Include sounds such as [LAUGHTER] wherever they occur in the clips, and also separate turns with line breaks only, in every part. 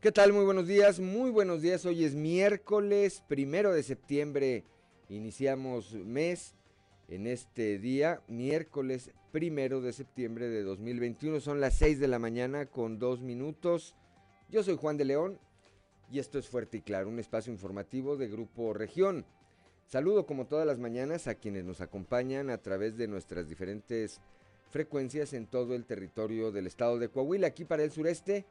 ¿Qué tal? Muy buenos días, muy buenos días. Hoy es miércoles primero de septiembre. Iniciamos mes en este día, miércoles primero de septiembre de 2021. Son las 6 de la mañana con dos minutos. Yo soy Juan de León y esto es Fuerte y Claro, un espacio informativo de Grupo Región. Saludo como todas las mañanas a quienes nos acompañan a través de nuestras diferentes frecuencias en todo el territorio del estado de Coahuila, aquí para el sureste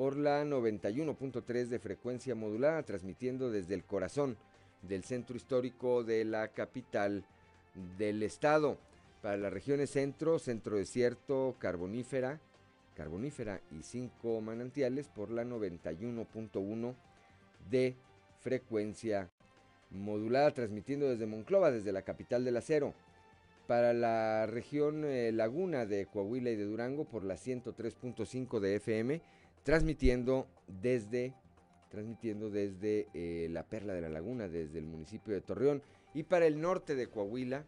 por la 91.3 de frecuencia modulada, transmitiendo desde el corazón del centro histórico de la capital del estado. Para las regiones centro, centro desierto, carbonífera, carbonífera y cinco manantiales por la 91.1 de frecuencia modulada, transmitiendo desde Monclova, desde la capital del acero. Para la región eh, Laguna de Coahuila y de Durango por la 103.5 de FM transmitiendo desde, transmitiendo desde eh, la Perla de la Laguna, desde el municipio de Torreón, y para el norte de Coahuila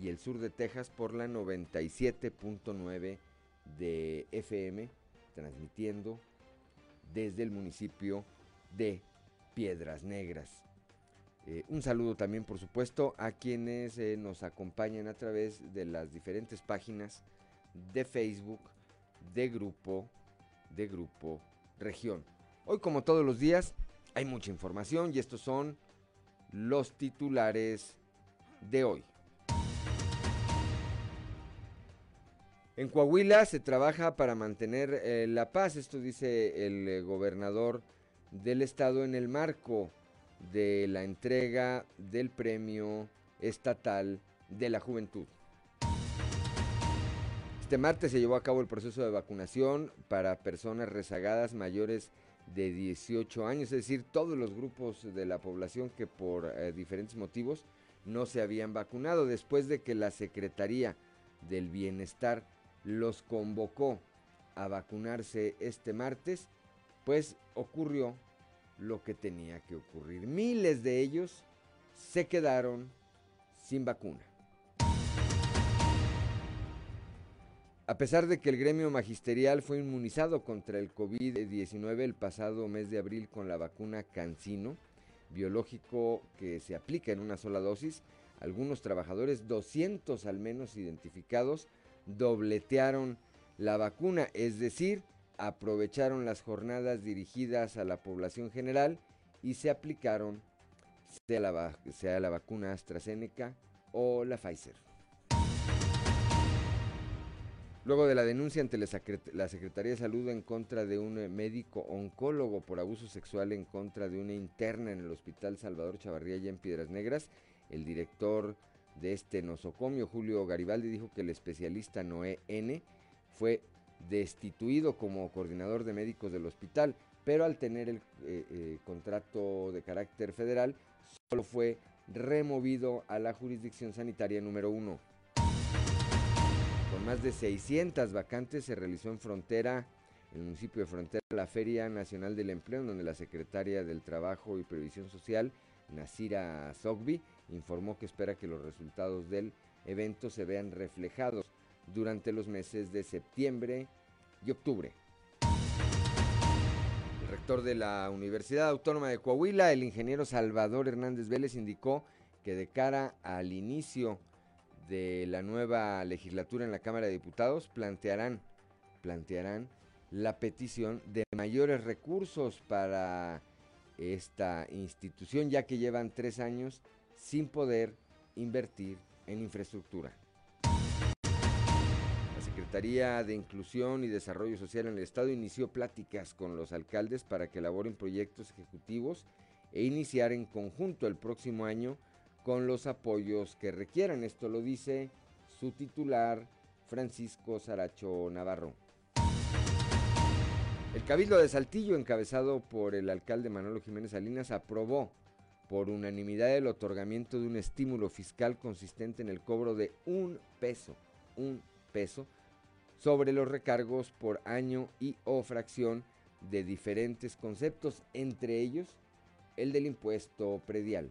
y el sur de Texas por la 97.9 de FM, transmitiendo desde el municipio de Piedras Negras. Eh, un saludo también, por supuesto, a quienes eh, nos acompañan a través de las diferentes páginas de Facebook, de Grupo de Grupo Región. Hoy como todos los días hay mucha información y estos son los titulares de hoy. En Coahuila se trabaja para mantener eh, la paz, esto dice el eh, gobernador del estado en el marco de la entrega del premio estatal de la juventud. Este martes se llevó a cabo el proceso de vacunación para personas rezagadas mayores de 18 años, es decir, todos los grupos de la población que por eh, diferentes motivos no se habían vacunado. Después de que la Secretaría del Bienestar los convocó a vacunarse este martes, pues ocurrió lo que tenía que ocurrir. Miles de ellos se quedaron sin vacuna. A pesar de que el gremio magisterial fue inmunizado contra el COVID-19 el pasado mes de abril con la vacuna Cancino, biológico que se aplica en una sola dosis, algunos trabajadores, 200 al menos identificados, dobletearon la vacuna, es decir, aprovecharon las jornadas dirigidas a la población general y se aplicaron sea la, sea la vacuna AstraZeneca o la Pfizer. Luego de la denuncia ante la Secretaría de Salud en contra de un eh, médico oncólogo por abuso sexual en contra de una interna en el Hospital Salvador Chavarría en Piedras Negras, el director de este nosocomio, Julio Garibaldi, dijo que el especialista Noé N fue destituido como coordinador de médicos del hospital, pero al tener el eh, eh, contrato de carácter federal, solo fue removido a la jurisdicción sanitaria número uno. Con más de 600 vacantes se realizó en Frontera, en el municipio de Frontera, la Feria Nacional del Empleo, donde la secretaria del Trabajo y Previsión Social, Nasira Sogbi, informó que espera que los resultados del evento se vean reflejados durante los meses de septiembre y octubre. El rector de la Universidad Autónoma de Coahuila, el ingeniero Salvador Hernández Vélez, indicó que de cara al inicio de la nueva legislatura en la Cámara de Diputados plantearán, plantearán la petición de mayores recursos para esta institución, ya que llevan tres años sin poder invertir en infraestructura. La Secretaría de Inclusión y Desarrollo Social en el Estado inició pláticas con los alcaldes para que elaboren proyectos ejecutivos e iniciar en conjunto el próximo año con los apoyos que requieran. Esto lo dice su titular, Francisco Saracho Navarro. El Cabildo de Saltillo, encabezado por el alcalde Manolo Jiménez Salinas, aprobó por unanimidad el otorgamiento de un estímulo fiscal consistente en el cobro de un peso, un peso, sobre los recargos por año y o fracción de diferentes conceptos, entre ellos el del impuesto predial.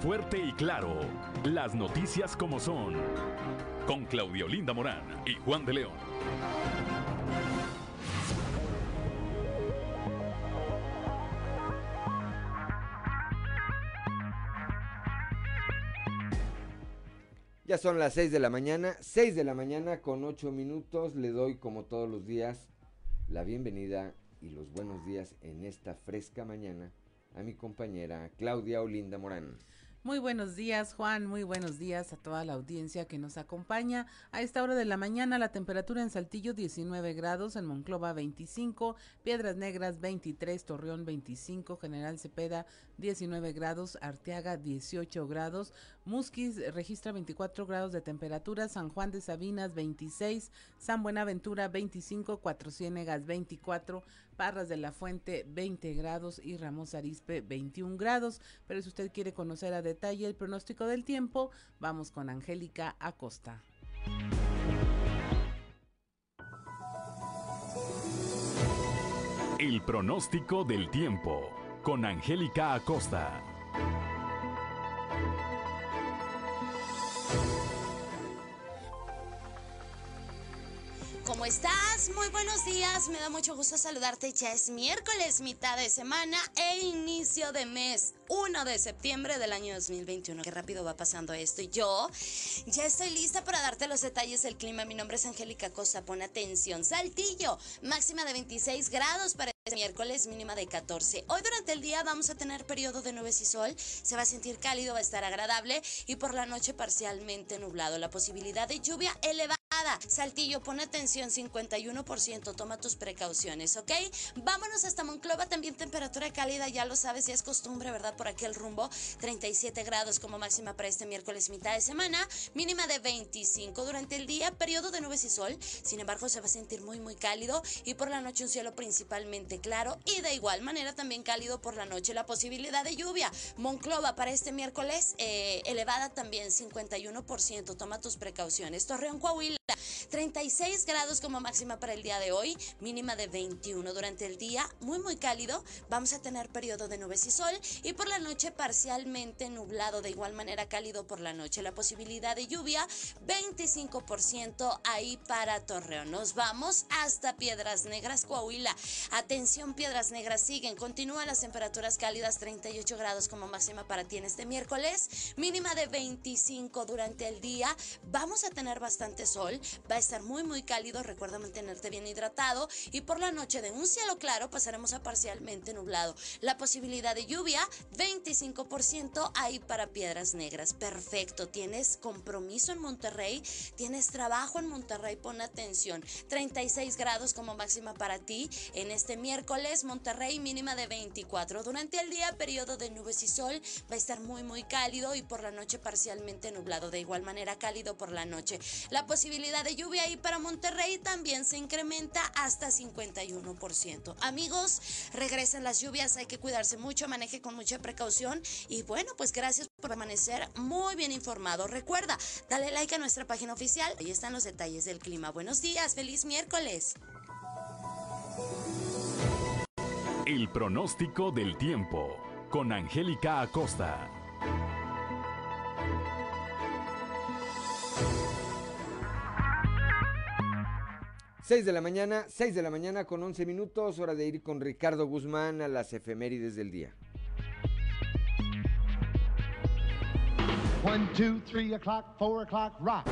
Fuerte y Claro. Las noticias como son. Con Claudio Linda Morán y Juan de León.
Ya son las 6 de la mañana, 6 de la mañana con 8 minutos. Le doy como todos los días la bienvenida y los buenos días en esta fresca mañana a mi compañera Claudia Olinda Morán.
Muy buenos días, Juan. Muy buenos días a toda la audiencia que nos acompaña. A esta hora de la mañana, la temperatura en Saltillo 19 grados, en Monclova 25, Piedras Negras 23, Torreón 25, General Cepeda 19 grados, Arteaga 18 grados, Musquis registra 24 grados de temperatura, San Juan de Sabinas 26, San Buenaventura 25, Cuatro Ciénegas 24, Parras de la Fuente 20 grados y Ramos Arispe 21 grados. Pero si usted quiere conocer a detalle el pronóstico del tiempo, vamos con Angélica Acosta.
El pronóstico del tiempo con Angélica Acosta.
¿Cómo estás? Muy buenos días. Me da mucho gusto saludarte. Ya es miércoles, mitad de semana e inicio de mes. 1 de septiembre del año 2021. Qué rápido va pasando esto. Y yo ya estoy lista para darte los detalles del clima. Mi nombre es Angélica Costa. Pon atención. Saltillo, máxima de 26 grados para miércoles, mínima de 14. Hoy durante el día vamos a tener periodo de nubes y sol. Se va a sentir cálido, va a estar agradable y por la noche parcialmente nublado. La posibilidad de lluvia elevada. Saltillo, pon atención, 51%, toma tus precauciones, ¿ok? Vámonos hasta Monclova, también temperatura cálida, ya lo sabes, ya es costumbre, ¿verdad? Por aquel rumbo, 37 grados como máxima para este miércoles mitad de semana, mínima de 25 durante el día, periodo de nubes y sol, sin embargo se va a sentir muy muy cálido y por la noche un cielo principalmente claro y de igual manera también cálido por la noche, la posibilidad de lluvia, Monclova para este miércoles eh, elevada también, 51%, toma tus precauciones, Torreón, Coahuila, 36 grados como máxima para el día de hoy, mínima de 21 durante el día, muy muy cálido. Vamos a tener periodo de nubes y sol y por la noche parcialmente nublado, de igual manera cálido por la noche. La posibilidad de lluvia 25% ahí para Torreón. Nos vamos hasta Piedras Negras, Coahuila. Atención, Piedras Negras siguen, continúan las temperaturas cálidas 38 grados como máxima para ti en este miércoles, mínima de 25 durante el día. Vamos a tener bastante sol va a estar muy muy cálido, recuerda mantenerte bien hidratado y por la noche de un cielo claro pasaremos a parcialmente nublado. La posibilidad de lluvia 25% ahí para Piedras Negras. Perfecto, tienes compromiso en Monterrey, tienes trabajo en Monterrey, pon atención. 36 grados como máxima para ti en este miércoles, Monterrey mínima de 24. Durante el día periodo de nubes y sol va a estar muy muy cálido y por la noche parcialmente nublado. De igual manera cálido por la noche. La posibilidad de lluvia ahí para Monterrey también se incrementa hasta 51%. Amigos, regresan las lluvias, hay que cuidarse mucho, maneje con mucha precaución y bueno, pues gracias por permanecer muy bien informado. Recuerda, dale like a nuestra página oficial, ahí están los detalles del clima. Buenos días, feliz miércoles.
El pronóstico del tiempo con Angélica Acosta.
6 de la mañana, 6 de la mañana con 11 minutos, hora de ir con Ricardo Guzmán a las efemérides del día.
1, 2, 3 o'clock, 4 o'clock, rock.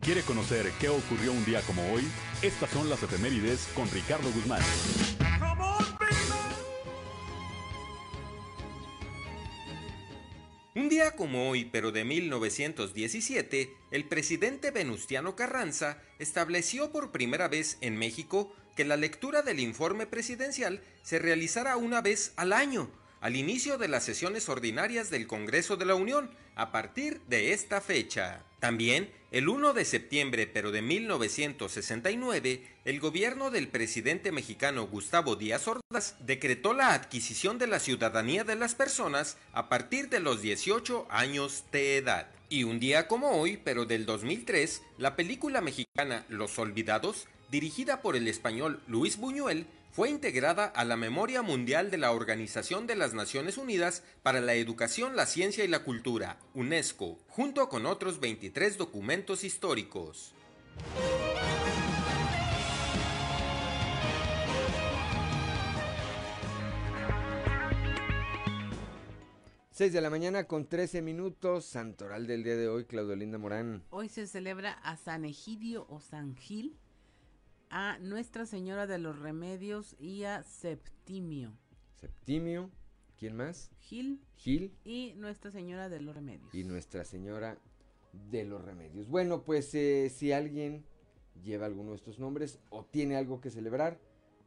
¿Quiere conocer qué ocurrió un día como hoy? Estas son las efemérides con Ricardo Guzmán.
Como hoy, pero de 1917, el presidente Venustiano Carranza estableció por primera vez en México que la lectura del informe presidencial se realizara una vez al año, al inicio de las sesiones ordinarias del Congreso de la Unión, a partir de esta fecha. También el 1 de septiembre pero de 1969, el gobierno del presidente mexicano Gustavo Díaz Ordaz decretó la adquisición de la ciudadanía de las personas a partir de los 18 años de edad. Y un día como hoy, pero del 2003, la película mexicana Los Olvidados, dirigida por el español Luis Buñuel, fue integrada a la Memoria Mundial de la Organización de las Naciones Unidas para la Educación, la Ciencia y la Cultura, UNESCO, junto con otros 23 documentos históricos.
6 de la mañana con 13 minutos, santoral del día de hoy, Claudio Linda Morán.
Hoy se celebra a San Egidio o San Gil, a Nuestra Señora de los Remedios y a Septimio.
Septimio, ¿quién más?
Gil.
Gil.
Y Nuestra Señora de los Remedios.
Y Nuestra Señora de los Remedios. Bueno, pues eh, si alguien lleva alguno de estos nombres o tiene algo que celebrar,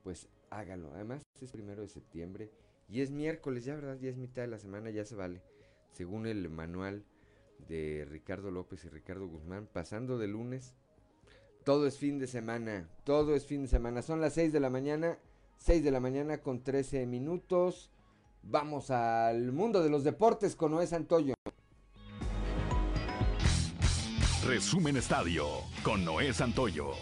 pues hágalo. Además, es primero de septiembre y es miércoles, ya verdad, ya es mitad de la semana, ya se vale. Según el manual de Ricardo López y Ricardo Guzmán, pasando de lunes todo es fin de semana, todo es fin de semana. Son las 6 de la mañana, 6 de la mañana con 13 minutos. Vamos al mundo de los deportes con Noé Santoyo.
Resumen Estadio con Noé Santoyo.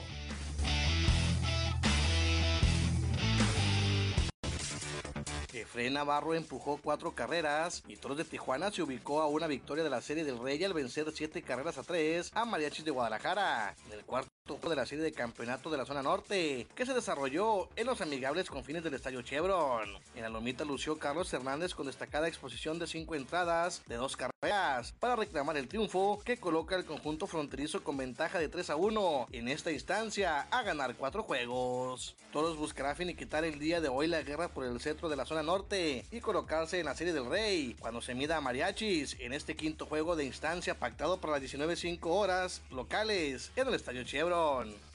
Efraín Navarro empujó cuatro carreras y Toros de Tijuana se ubicó a una victoria de la Serie del Rey al vencer siete carreras a tres a Mariachis de Guadalajara. En el cuarto de la serie de campeonato de la zona norte, que se desarrolló en los amigables confines del Estadio Chevron. En la lomita lució Carlos Hernández con destacada exposición de cinco entradas de dos carreras para reclamar el triunfo que coloca el conjunto fronterizo con ventaja de 3 a 1 en esta instancia a ganar cuatro juegos. Todos buscará finiquitar el día de hoy la guerra por el centro de la zona norte y colocarse en la serie del Rey cuando se mida a Mariachis en este quinto juego de instancia pactado para las 19.05 horas locales en el Estadio Chevron.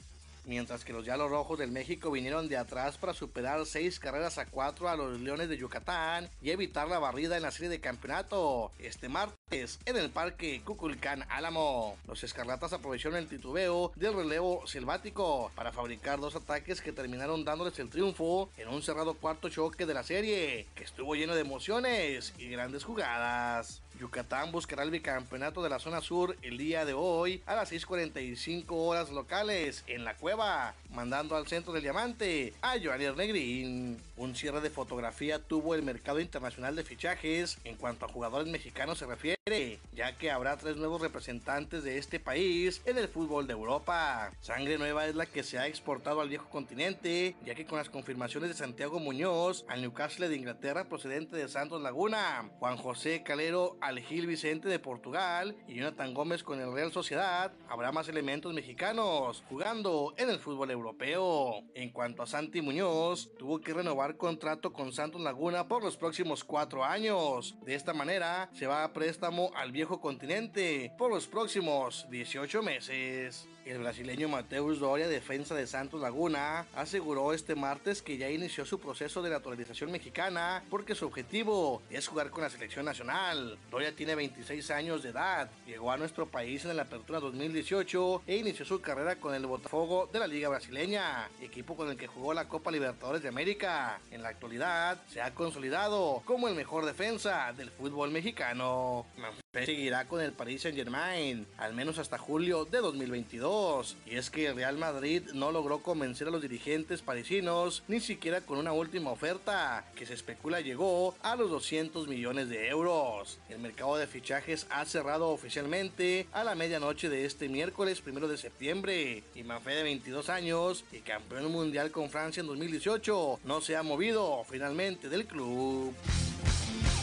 Mientras que los Yalos Rojos del México vinieron de atrás para superar seis carreras a cuatro a los Leones de Yucatán y evitar la barrida en la serie de campeonato este martes en el Parque Cuculcán Álamo. Los Escarlatas aprovecharon el titubeo del relevo selvático para fabricar dos ataques que terminaron dándoles el triunfo en un cerrado cuarto choque de la serie, que estuvo lleno de emociones y grandes jugadas. Yucatán buscará el bicampeonato de la zona sur el día de hoy a las 6.45 horas locales en la cueva, mandando al centro del diamante a Joanier Negrín. Un cierre de fotografía tuvo el mercado internacional de fichajes en cuanto a jugadores mexicanos se refiere, ya que habrá tres nuevos representantes de este país en el fútbol de Europa. Sangre nueva es la que se ha exportado al viejo continente, ya que con las confirmaciones de Santiago Muñoz al Newcastle de Inglaterra procedente de Santos Laguna, Juan José Calero al Gil Vicente de Portugal y Jonathan Gómez con el Real Sociedad, habrá más elementos mexicanos jugando en el fútbol europeo. En cuanto a Santi Muñoz, tuvo que renovar contrato con Santos Laguna por los próximos cuatro años. De esta manera, se va a préstamo al viejo continente por los próximos 18 meses. El brasileño Mateus Doria, defensa de Santos Laguna, aseguró este martes que ya inició su proceso de naturalización mexicana porque su objetivo es jugar con la selección nacional. Doria tiene 26 años de edad, llegó a nuestro país en la apertura 2018 e inició su carrera con el Botafogo de la Liga Brasileña, equipo con el que jugó la Copa Libertadores de América. En la actualidad se ha consolidado como el mejor defensa del fútbol mexicano. Seguirá con el Paris Saint Germain, al menos hasta julio de 2022. Y es que el Real Madrid no logró convencer a los dirigentes parisinos, ni siquiera con una última oferta, que se especula llegó a los 200 millones de euros. El mercado de fichajes ha cerrado oficialmente a la medianoche de este miércoles primero de septiembre. Y Manfred de 22 años y campeón mundial con Francia en 2018 no se ha movido finalmente del club.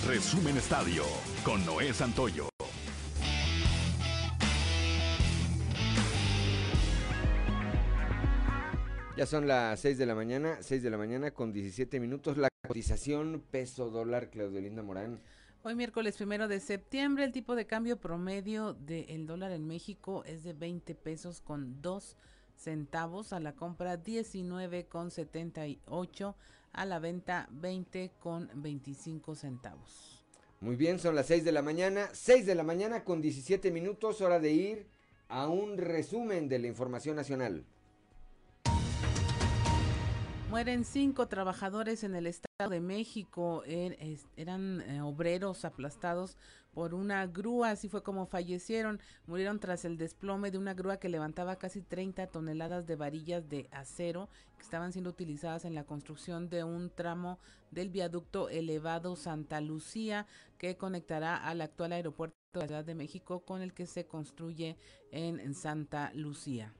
Resumen Estadio con Noé Santoyo.
Ya son las 6 de la mañana, 6 de la mañana con 17 minutos. La cotización peso dólar, Claudio Linda Morán.
Hoy miércoles primero de septiembre, el tipo de cambio promedio del dólar en México es de 20 pesos con 2 centavos a la compra 19 con 78 a la venta 20 con 25 centavos.
Muy bien, son las 6 de la mañana, 6 de la mañana con 17 minutos, hora de ir a un resumen de la información nacional.
Mueren cinco trabajadores en el Estado de México. Er, eran eh, obreros aplastados por una grúa, así fue como fallecieron. Murieron tras el desplome de una grúa que levantaba casi 30 toneladas de varillas de acero que estaban siendo utilizadas en la construcción de un tramo del viaducto elevado Santa Lucía que conectará al actual aeropuerto de la Ciudad de México con el que se construye en Santa Lucía.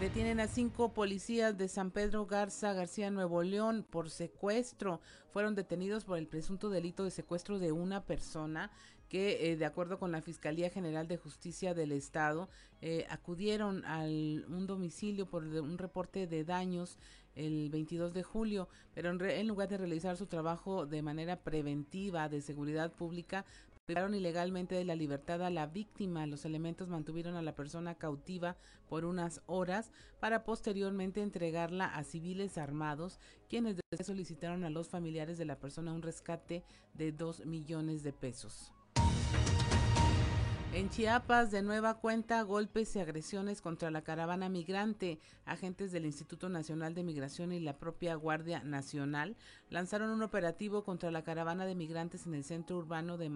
Detienen a cinco policías de San Pedro Garza García Nuevo León por secuestro. Fueron detenidos por el presunto delito de secuestro de una persona que, eh, de acuerdo con la Fiscalía General de Justicia del Estado, eh, acudieron a un domicilio por un reporte de daños el 22 de julio, pero en, en lugar de realizar su trabajo de manera preventiva de seguridad pública, privaron ilegalmente de la libertad a la víctima. Los elementos mantuvieron a la persona cautiva por unas horas para posteriormente entregarla a civiles armados, quienes solicitaron a los familiares de la persona un rescate de dos millones de pesos. En Chiapas, de nueva cuenta, golpes y agresiones contra la caravana migrante. Agentes del Instituto Nacional de Migración y la propia Guardia Nacional lanzaron un operativo contra la caravana de migrantes en el centro urbano de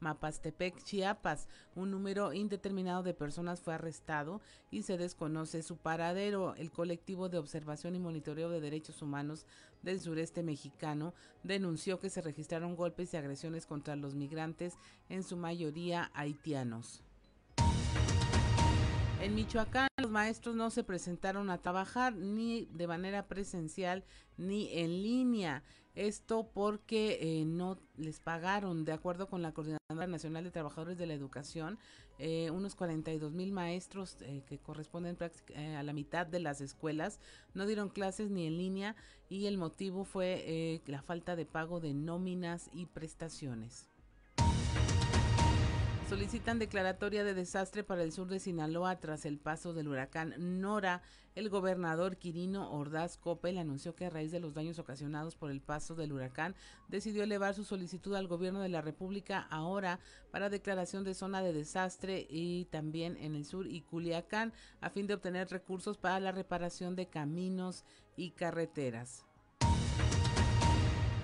Mapastepec, Chiapas. Un número indeterminado de personas fue arrestado y se desconoce su paradero. El colectivo de observación y monitoreo de derechos humanos del sureste mexicano denunció que se registraron golpes y agresiones contra los migrantes, en su mayoría haitianos. En Michoacán los maestros no se presentaron a trabajar ni de manera presencial ni en línea. Esto porque eh, no les pagaron, de acuerdo con la Coordinadora Nacional de Trabajadores de la Educación, eh, unos 42 mil maestros eh, que corresponden a la mitad de las escuelas no dieron clases ni en línea y el motivo fue la falta de pago de nóminas y prestaciones. Solicitan declaratoria de desastre para el sur de Sinaloa tras el paso del huracán Nora. El gobernador Quirino Ordaz Coppel anunció que a raíz de los daños ocasionados por el paso del huracán decidió elevar su solicitud al gobierno de la República ahora para declaración de zona de desastre y también en el sur y Culiacán a fin de obtener recursos para la reparación de caminos y carreteras.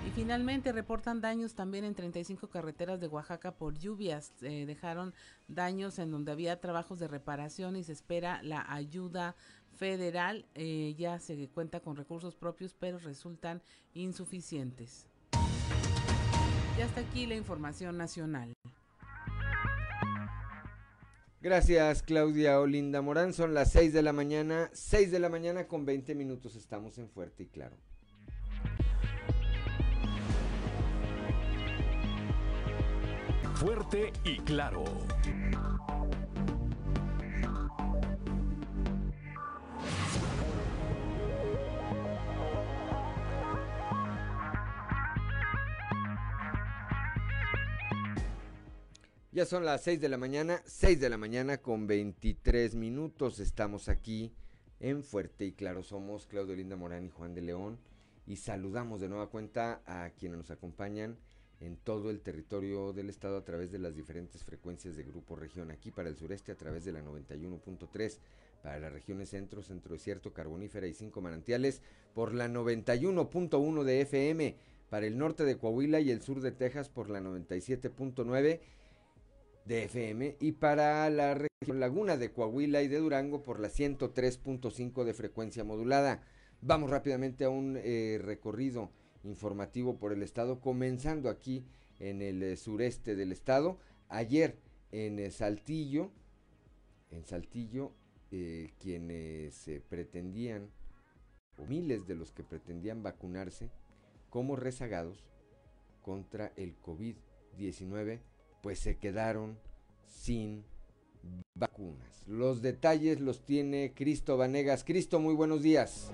Y finalmente reportan daños también en 35 carreteras de Oaxaca por lluvias. Eh, dejaron daños en donde había trabajos de reparación y se espera la ayuda federal. Eh, ya se cuenta con recursos propios, pero resultan insuficientes. Y hasta aquí la información nacional.
Gracias Claudia Olinda Morán. Son las 6 de la mañana, 6 de la mañana con 20 minutos. Estamos en Fuerte y Claro.
Fuerte y claro.
Ya son las 6 de la mañana, 6 de la mañana con 23 minutos. Estamos aquí en Fuerte y Claro. Somos Claudio Linda Morán y Juan de León. Y saludamos de nueva cuenta a quienes nos acompañan en todo el territorio del estado a través de las diferentes frecuencias de Grupo Región. Aquí para el sureste a través de la 91.3, para las regiones centro, centro desierto, carbonífera y cinco manantiales por la 91.1 de FM, para el norte de Coahuila y el sur de Texas por la 97.9 de FM y para la región laguna de Coahuila y de Durango por la 103.5 de frecuencia modulada. Vamos rápidamente a un eh, recorrido informativo por el estado, comenzando aquí en el eh, sureste del estado. Ayer en eh, Saltillo, en Saltillo, eh, quienes pretendían, o miles de los que pretendían vacunarse como rezagados contra el COVID-19, pues se quedaron sin vacunas. Los detalles los tiene Cristo Vanegas. Cristo, muy buenos días.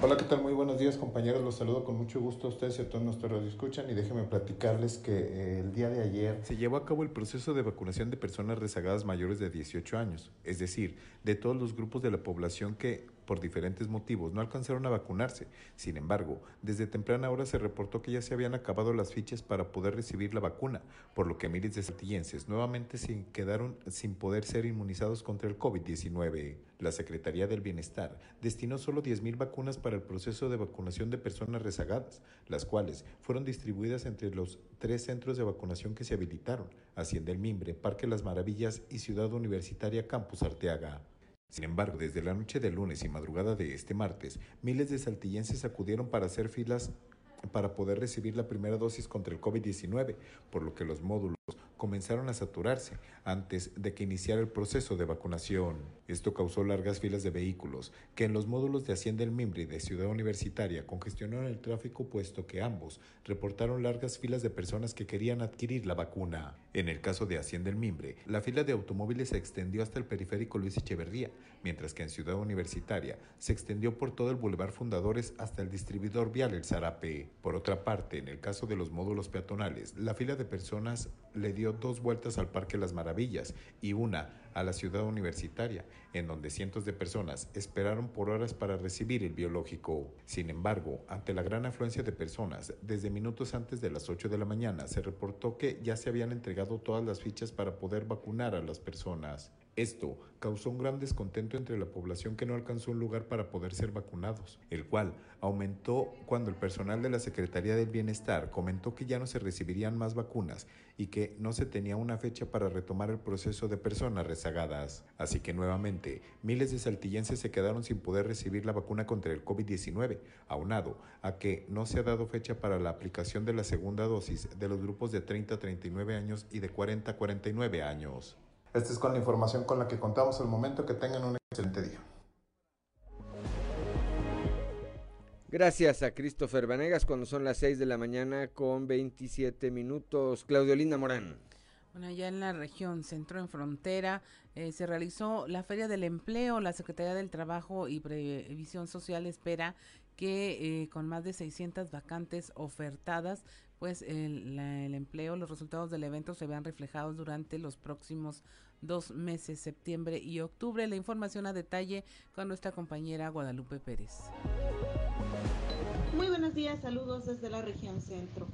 Hola, ¿qué tal? Muy buenos días compañeros, los saludo con mucho gusto a ustedes y a todos nuestros escuchan y déjenme platicarles que eh, el día de ayer se llevó a cabo el proceso de vacunación de personas rezagadas mayores de 18 años, es decir, de todos los grupos de la población que por diferentes motivos, no alcanzaron a vacunarse. Sin embargo, desde temprana hora se reportó que ya se habían acabado las fichas para poder recibir la vacuna, por lo que miles de saltillenses nuevamente se quedaron sin poder ser inmunizados contra el COVID-19. La Secretaría del Bienestar destinó solo 10.000 vacunas para el proceso de vacunación de personas rezagadas, las cuales fueron distribuidas entre los tres centros de vacunación que se habilitaron, Hacienda El Mimbre, Parque Las Maravillas y Ciudad Universitaria Campus Arteaga. Sin embargo, desde la noche del lunes y madrugada de este martes, miles de saltillenses acudieron para hacer filas para poder recibir la primera dosis contra el COVID-19, por lo que los módulos comenzaron a saturarse antes de que iniciara el proceso de vacunación. Esto causó largas filas de vehículos que en los módulos de Hacienda El Mimbre y de Ciudad Universitaria congestionaron el tráfico puesto que ambos reportaron largas filas de personas que querían adquirir la vacuna. En el caso de Hacienda El Mimbre, la fila de automóviles se extendió hasta el periférico Luis Echeverría, mientras que en Ciudad Universitaria se extendió por todo el Boulevard Fundadores hasta el distribuidor vial El Zarape. Por otra parte, en el caso de los módulos peatonales, la fila de personas le dio dos vueltas al Parque Las Maravillas y una a la ciudad universitaria, en donde cientos de personas esperaron por horas para recibir el biológico. Sin embargo, ante la gran afluencia de personas, desde minutos antes de las 8 de la mañana se reportó que ya se habían entregado todas las fichas para poder vacunar a las personas. Esto causó un gran descontento entre la población que no alcanzó un lugar para poder ser vacunados, el cual aumentó cuando el personal de la Secretaría del Bienestar comentó que ya no se recibirían más vacunas y que no se tenía una fecha para retomar el proceso de personas rezagadas. Así que nuevamente, miles de saltillenses se quedaron sin poder recibir la vacuna contra el COVID-19, aunado a que no se ha dado fecha para la aplicación de la segunda dosis de los grupos de 30 a 39 años y de 40 a 49 años. Esta es con la información con la que contamos al momento. Que tengan un excelente día.
Gracias a Christopher Vanegas cuando son las 6 de la mañana con 27 minutos. Claudio Linda Morán.
Bueno, ya en la región centro en frontera eh, se realizó la Feria del Empleo. La Secretaría del Trabajo y Previsión Social espera que eh, con más de 600 vacantes ofertadas, pues el, el, empleo, los resultados del evento se vean reflejados durante los próximos dos meses, septiembre y octubre. La información a detalle con nuestra compañera Guadalupe Pérez.
Muy buenos días, saludos desde la región centro.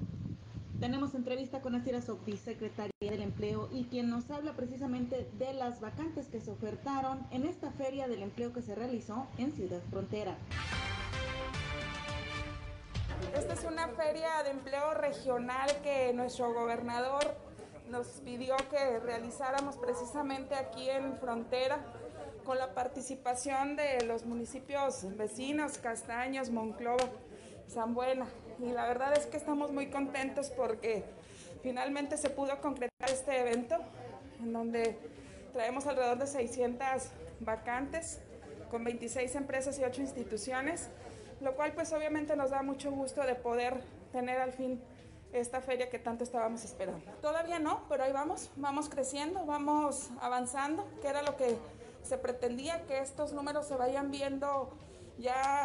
Tenemos entrevista con Asira Sofi, secretaria del Empleo, y quien nos habla precisamente de las vacantes que se ofertaron en esta feria del empleo que se realizó en Ciudad Frontera.
Esta es una feria de empleo regional que nuestro gobernador nos pidió que realizáramos precisamente aquí en Frontera con la participación de los municipios vecinos, Castaños, Monclova, San Buena. Y la verdad es que estamos muy contentos porque finalmente se pudo concretar este evento en donde traemos alrededor de 600 vacantes con 26 empresas y 8 instituciones lo cual pues obviamente nos da mucho gusto de poder tener al fin esta feria que tanto estábamos esperando. Todavía no, pero ahí vamos, vamos creciendo, vamos avanzando, que era lo que se pretendía, que estos números se vayan viendo ya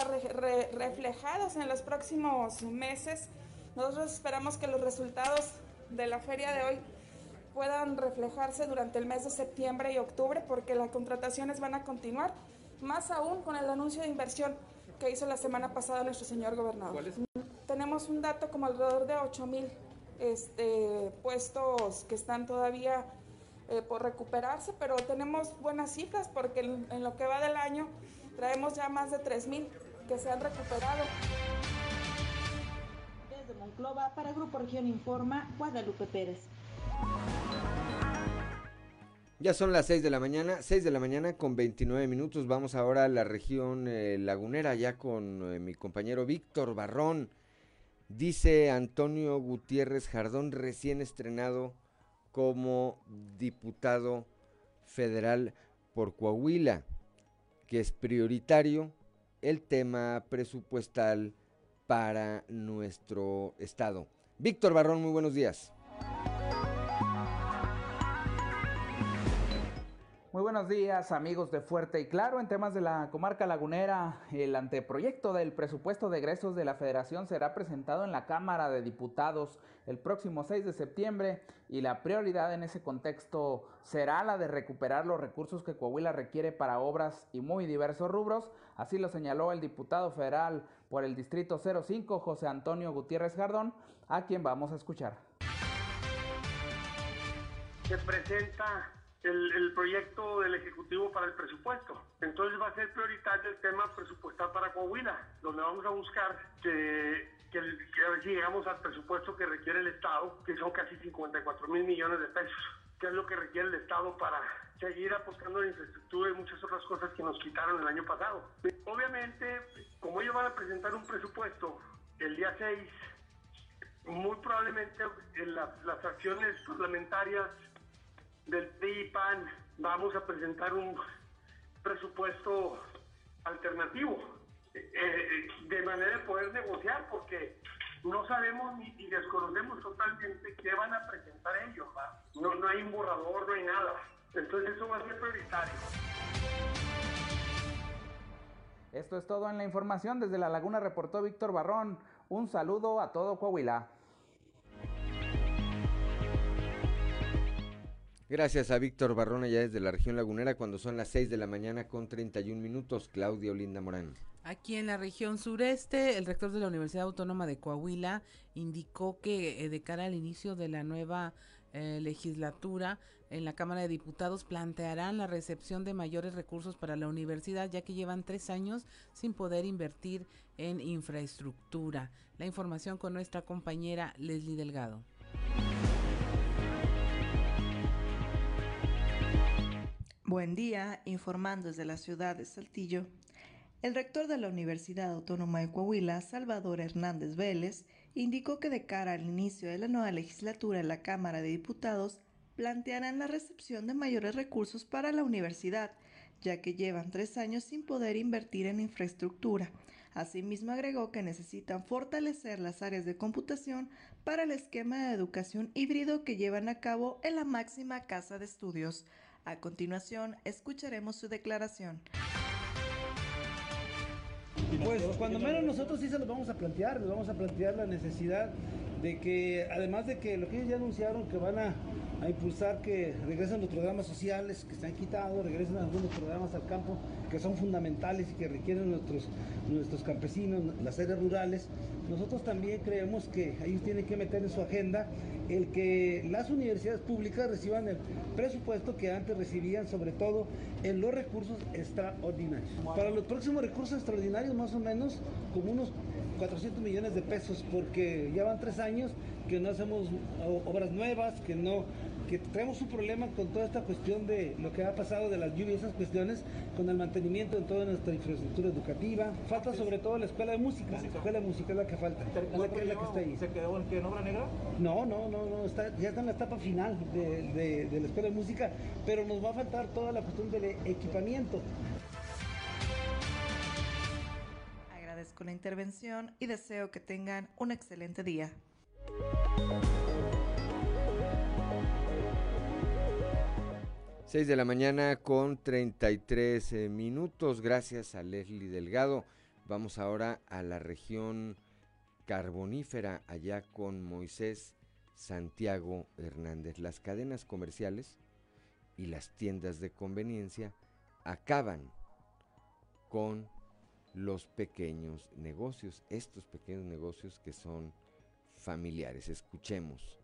reflejados en los próximos meses. Nosotros esperamos que los resultados de la feria de hoy puedan reflejarse durante el mes de septiembre y octubre, porque las contrataciones van a continuar, más aún con el anuncio de inversión que hizo la semana pasada nuestro señor gobernador. Tenemos un dato como alrededor de 8 mil este, puestos que están todavía eh, por recuperarse, pero tenemos buenas cifras porque en, lo que va del año traemos ya más de 3 mil que se han recuperado.
Desde Monclova, para Grupo Región Informa, Guadalupe Pérez.
Ya son las 6 de la mañana, 6 de la mañana con 29 minutos. Vamos ahora a la región eh, lagunera, ya con eh, mi compañero Víctor Barrón. Dice Antonio Gutiérrez Jardón, recién estrenado como diputado federal por Coahuila, que es prioritario el tema presupuestal para nuestro estado. Víctor Barrón, muy buenos días.
Buenos días amigos de Fuerte y Claro. En temas de la comarca lagunera, el anteproyecto del presupuesto de egresos de la federación será presentado en la Cámara de Diputados el próximo 6 de septiembre y la prioridad en ese contexto será la de recuperar los recursos que Coahuila requiere para obras y muy diversos rubros. Así lo señaló el diputado federal por el Distrito 05, José Antonio Gutiérrez Jardón, a quien vamos a escuchar.
Se presenta el, proyecto del Ejecutivo para el presupuesto. Entonces va a ser prioritario el tema presupuestal para Coahuila, donde vamos a buscar que, que, a ver si llegamos al presupuesto que requiere el Estado, que son casi 54 mil millones de pesos, que es lo que requiere el Estado para seguir apostando en infraestructura y muchas otras cosas que nos quitaron el año pasado. Obviamente, como ellos van a presentar un presupuesto el día 6, muy probablemente en las acciones parlamentarias del PRI PAN vamos a presentar un presupuesto alternativo eh, eh, de manera de poder negociar porque no sabemos y, desconocemos totalmente qué van a presentar ellos. No, no hay un borrador, no hay nada. Entonces eso va a ser prioritario.
Esto es todo en la información. Desde La Laguna reportó Víctor Barrón. Un saludo a todo Coahuila.
Gracias a Víctor Barrón allá desde la región lagunera cuando son las 6 de la mañana con 31 minutos. Claudia Olinda Morán.
Aquí en la región sureste, el rector de la Universidad Autónoma de Coahuila indicó que eh, de cara al inicio de la nueva eh, legislatura en la Cámara de Diputados plantearán la recepción de mayores recursos para la universidad ya que llevan tres años sin poder invertir en infraestructura. La información con nuestra compañera Leslie Delgado.
Buen día, informando desde la ciudad de Saltillo. El rector de la Universidad Autónoma de Coahuila, Salvador Hernández Vélez, indicó que de cara al inicio de la nueva legislatura en la Cámara de Diputados, plantearán la recepción de mayores recursos para la universidad, ya que llevan tres años sin poder invertir en infraestructura. Asimismo agregó que necesitan fortalecer las áreas de computación para el esquema de educación híbrido que llevan a cabo en la máxima casa de estudios. A continuación, escucharemos su declaración.
Pues cuando menos nosotros sí se los vamos a plantear, les vamos a plantear la necesidad de que, además de que lo que ellos ya anunciaron que van a, impulsar que regresen los programas sociales que se han quitado, regresen algunos programas al campo que son fundamentales y que requieren nuestros, nuestros campesinos, las áreas rurales, nosotros también creemos que ellos tienen que meter en su agenda el que las universidades públicas reciban el presupuesto que antes recibían, sobre todo en los recursos extraordinarios. Para los próximos recursos extraordinarios, más o menos como unos 400 millones de pesos, porque ya van tres años que no hacemos obras nuevas, que no que traemos un problema con toda esta cuestión de lo que ha pasado de las lluvias, esas cuestiones, con el mantenimiento de toda nuestra infraestructura educativa. Falta sobre todo la escuela de música. La escuela de música es la que falta. Es la que, está ahí.
¿Se quedó en, obra negra?
No, no, no, no está, ya está en la etapa final de, de la escuela de música, pero nos va a faltar toda la cuestión del equipamiento.
Agradezco la intervención y deseo que tengan un excelente día.
6 de la mañana con 33 eh, minutos. Gracias a Leslie Delgado. Vamos ahora a la región carbonífera, allá con Moisés Santiago Hernández. Las cadenas comerciales y las tiendas de conveniencia acaban con los pequeños negocios, estos pequeños negocios que son familiares. Escuchemos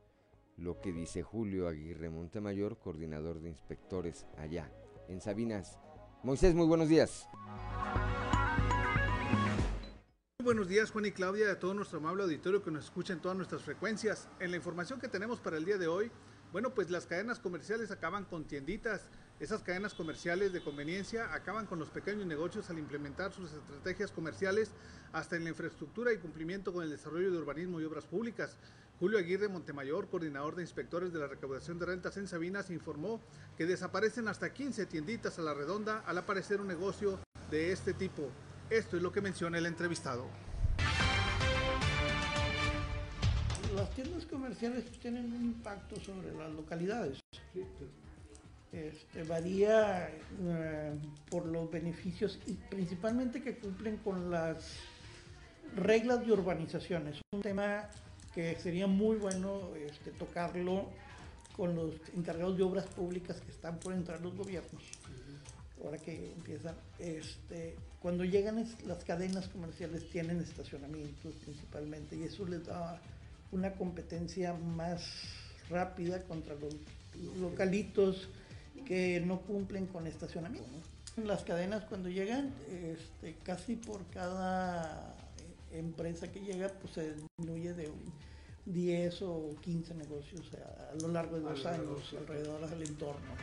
lo que dice Julio Aguirre Montemayor, coordinador de inspectores allá en Sabinas. Moisés, muy buenos días.
Buenos días Juan y Claudia, a todo nuestro amable auditorio que nos escucha en todas nuestras frecuencias. En la información que tenemos para el día de hoy, bueno, pues las cadenas comerciales acaban con tienditas. Esas cadenas comerciales de conveniencia acaban con los pequeños negocios al implementar sus estrategias comerciales hasta en la infraestructura y cumplimiento con el desarrollo de urbanismo y obras públicas. Julio Aguirre Montemayor, coordinador de inspectores de la recaudación de rentas en Sabinas, informó que desaparecen hasta 15 tienditas a la redonda al aparecer un negocio de este tipo. Esto es lo que menciona el entrevistado.
Las tiendas comerciales tienen un impacto sobre las localidades.
Este, varía eh, por los beneficios y principalmente que cumplen con las reglas de urbanización. Es un tema que sería muy bueno este, tocarlo con los encargados de obras públicas que están por entrar los gobiernos. Ahora que empiezan, este, cuando llegan las cadenas comerciales tienen estacionamientos principalmente y eso les da una competencia más rápida contra los localitos que no cumplen con estacionamiento. Las cadenas cuando llegan, este, casi por cada empresa que llega, pues se disminuye de un 10 o 15 negocios a, lo largo de dos años alrededor del entorno.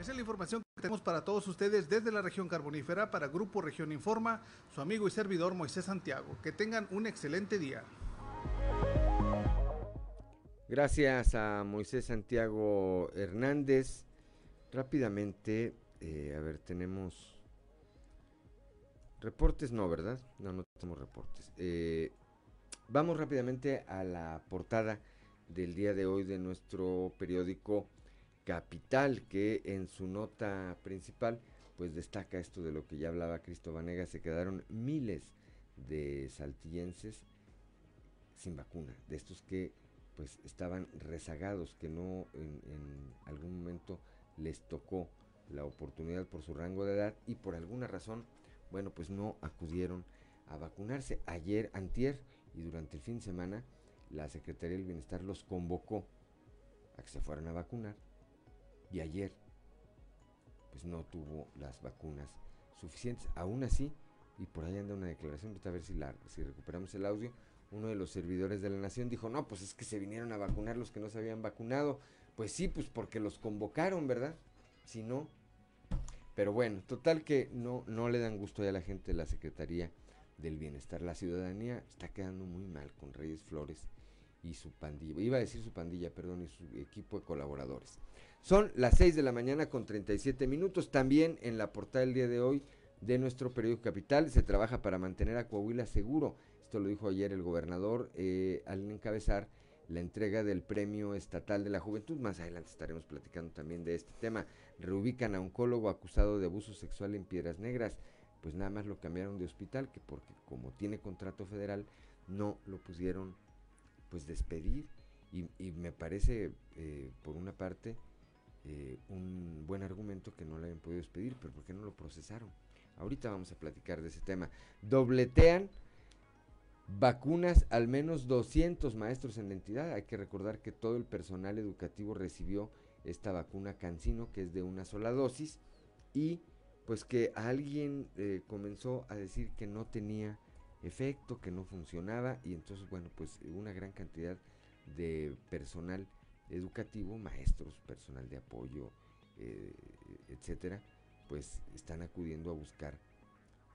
Esa es la información que tenemos para todos ustedes desde la región carbonífera para Grupo Región Informa, su amigo y servidor Moisés Santiago. Que tengan un excelente día.
Gracias a Moisés Santiago Hernández. Rápidamente, eh, a ver, tenemos reportes, no, ¿verdad? No, no tenemos reportes. Eh, vamos rápidamente a la portada del día de hoy de nuestro periódico Capital, que en su nota principal, pues destaca esto de lo que ya hablaba Cristo Vanega, se quedaron miles de saltillenses sin vacuna, de estos que pues estaban rezagados, que no en, algún momento les tocó la oportunidad por su rango de edad y por alguna razón, bueno, pues no acudieron a vacunarse. Ayer, antier y durante el fin de semana, la Secretaría del Bienestar los convocó a que se fueran a vacunar y ayer pues no tuvo las vacunas suficientes. Aún así, y por ahí anda una declaración, a ver si, la, si recuperamos el audio, uno de los servidores de la nación dijo, no, pues es que se vinieron a vacunar los que no se habían vacunado. Pues sí, pues porque los convocaron, ¿verdad? Si no. Pero bueno, total que no, no le dan gusto a la gente de la Secretaría del Bienestar. La ciudadanía está quedando muy mal con Reyes Flores y su pandilla. Iba a decir su pandilla, perdón, y su equipo de colaboradores. Son las 6 de la mañana con 37 minutos. También en la portada del día de hoy de nuestro periódico Capital se trabaja para mantener a Coahuila seguro. Esto lo dijo ayer el gobernador eh, al encabezar la entrega del Premio Estatal de la Juventud. Más adelante estaremos platicando también de este tema. Reubican a oncólogo acusado de abuso sexual en Piedras Negras. Pues nada más lo cambiaron de hospital, que porque como tiene contrato federal, no lo pudieron pues despedir. Y, me parece, eh, por una parte, eh, un buen argumento que no le habían podido despedir, pero ¿por qué no lo procesaron? Ahorita vamos a platicar de ese tema. Dobletean Vacunas, al menos 200 maestros en la entidad. Hay que recordar que todo el personal educativo recibió esta vacuna Cancino, que es de una sola dosis, y pues que alguien eh, comenzó a decir que no tenía efecto, que no funcionaba, y entonces, bueno, pues una gran cantidad de personal educativo, maestros, personal de apoyo, eh, etcétera, pues están acudiendo a buscar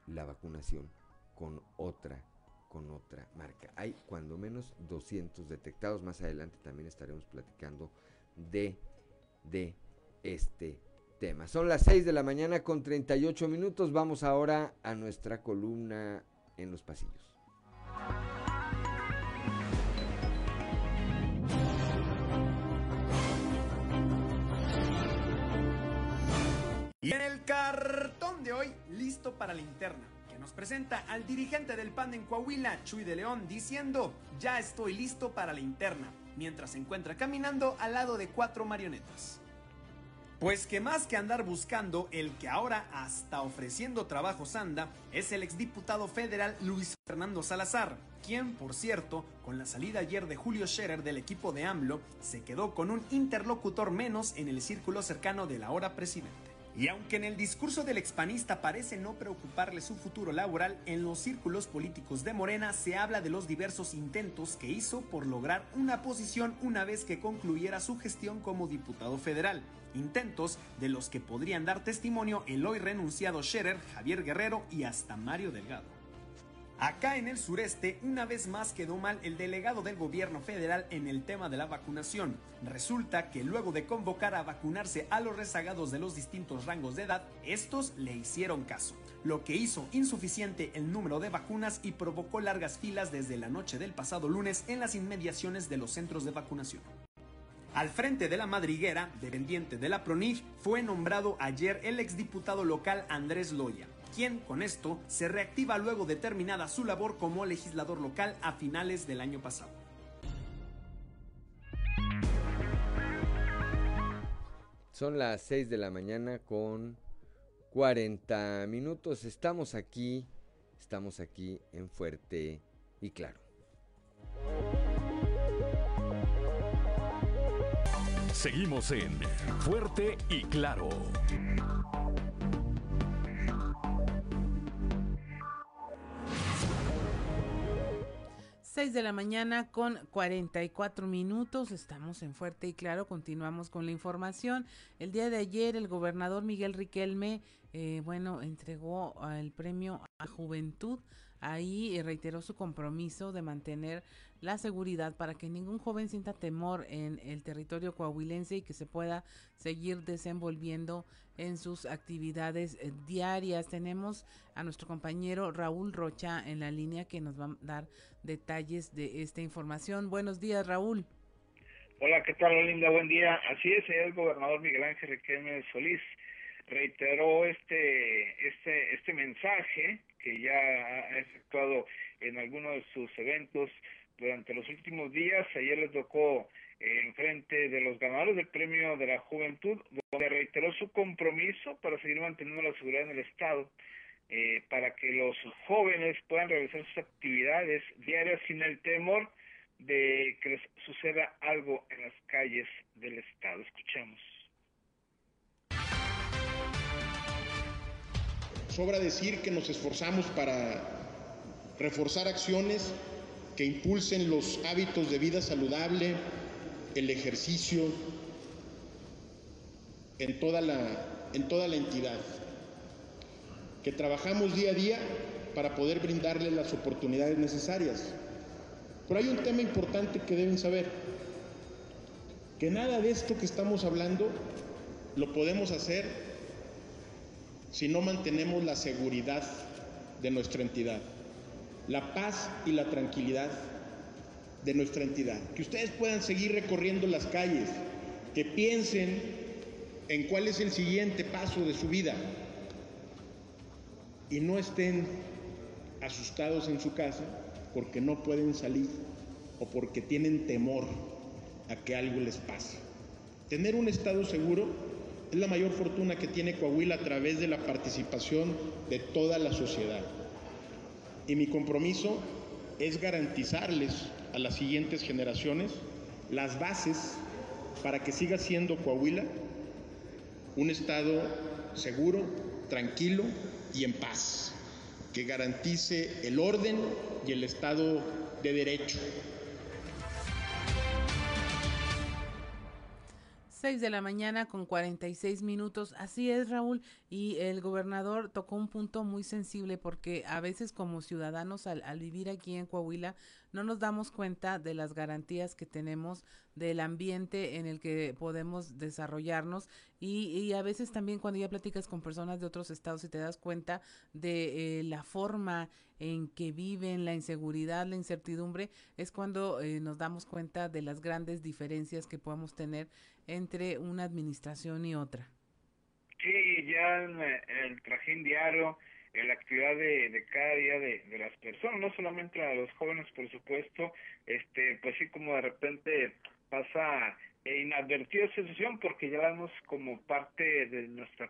la vacunación con otra con otra marca. Hay cuando menos 200 detectados. Más adelante también estaremos platicando de, de este tema. Son las 6 de la mañana con 38 minutos. Vamos ahora a nuestra columna en los pasillos.
Y en el cartón de hoy, listo para la nos presenta al dirigente del PAN en Coahuila, Chuy de León, diciendo, ya estoy listo para la interna, mientras se encuentra caminando al lado de cuatro marionetas. Pues que más que andar buscando, el que ahora hasta ofreciendo trabajos anda, es el exdiputado federal Luis Fernando Salazar, quien, por cierto, con la salida ayer de Julio Scherer del equipo de AMLO, se quedó con un interlocutor menos en el círculo cercano del ahora presidente. Y aunque en el discurso del expanista parece no preocuparle su futuro laboral, en los círculos políticos de Morena se habla de los diversos intentos que hizo por lograr una posición una vez que concluyera su gestión como diputado federal. Intentos de los que podrían dar testimonio el hoy renunciado Scherer, Javier Guerrero y hasta Mario Delgado. Acá en el sureste, una vez más quedó mal el delegado del gobierno federal en el tema de la vacunación. Resulta que luego de convocar a vacunarse a los rezagados de los distintos rangos de edad, estos le hicieron caso, lo que hizo insuficiente el número de vacunas y provocó largas filas desde la noche del pasado lunes en las inmediaciones de los centros de vacunación. Al frente de la madriguera, dependiente de la PRONIF, fue nombrado ayer el exdiputado local Andrés Loya, quien con esto se reactiva luego de terminada su labor como legislador local a finales del año pasado.
Son las 6 de la mañana con 40 minutos. Estamos aquí, estamos aquí en Fuerte y Claro.
Seguimos en Fuerte y Claro.
6 de la mañana con 44 minutos. Estamos en Fuerte y Claro. Continuamos con la información. El día de ayer el gobernador Miguel Riquelme, eh, bueno, entregó el premio a Juventud. Ahí reiteró su compromiso de mantener la seguridad para que ningún joven sienta temor en el territorio coahuilense y que se pueda seguir desenvolviendo en sus actividades eh, diarias. Tenemos a nuestro compañero Raúl Rocha en la línea que nos va a dar detalles de esta información. Buenos días, Raúl.
Hola, ¿qué tal, Linda? Buen día. Así es, el gobernador Miguel Ángel Riquelme Solís reiteró este, este, este mensaje que ya ha efectuado en algunos de sus eventos durante los últimos días. Ayer le tocó eh, en frente de los ganadores del Premio de la Juventud, donde reiteró su compromiso para seguir manteniendo la seguridad en el Estado, eh, para que los jóvenes puedan realizar sus actividades diarias sin el temor de que les suceda algo en las calles del Estado. Escuchemos.
Sobra decir que nos esforzamos para reforzar acciones que impulsen los hábitos de vida saludable, el ejercicio en toda la, en toda la entidad, que trabajamos día a día para poder brindarle las oportunidades necesarias. Pero hay un tema importante que deben saber, que nada de esto que estamos hablando lo podemos hacer si no mantenemos la seguridad de nuestra entidad la paz y la tranquilidad de nuestra entidad. Que ustedes puedan seguir recorriendo las calles, que piensen en cuál es el siguiente paso de su vida y no estén asustados en su casa porque no pueden salir o porque tienen temor a que algo les pase. Tener un estado seguro es la mayor fortuna que tiene Coahuila a través de la participación de toda la sociedad y mi compromiso es garantizarles a las siguientes generaciones las bases para que siga siendo Coahuila un estado seguro, tranquilo y en paz, que garantice el orden y el estado de derecho.
6 de la mañana con 46 minutos. Así es, Raúl. Y el gobernador tocó un punto muy sensible porque a veces como ciudadanos al, vivir aquí en Coahuila no nos damos cuenta de las garantías que tenemos del ambiente en el que podemos desarrollarnos y, a veces también cuando ya platicas con personas de otros estados y te das cuenta de eh, la forma en que viven, la inseguridad, la incertidumbre, es cuando eh, nos damos cuenta de las grandes diferencias que podemos tener entre una administración y otra.
Sí, ya en el trajín diario, en la actividad de, cada día de, las personas, no solamente a los jóvenes, por supuesto, este, pues sí, como de repente pasa inadvertida esa situación porque ya la vemos como parte de nuestra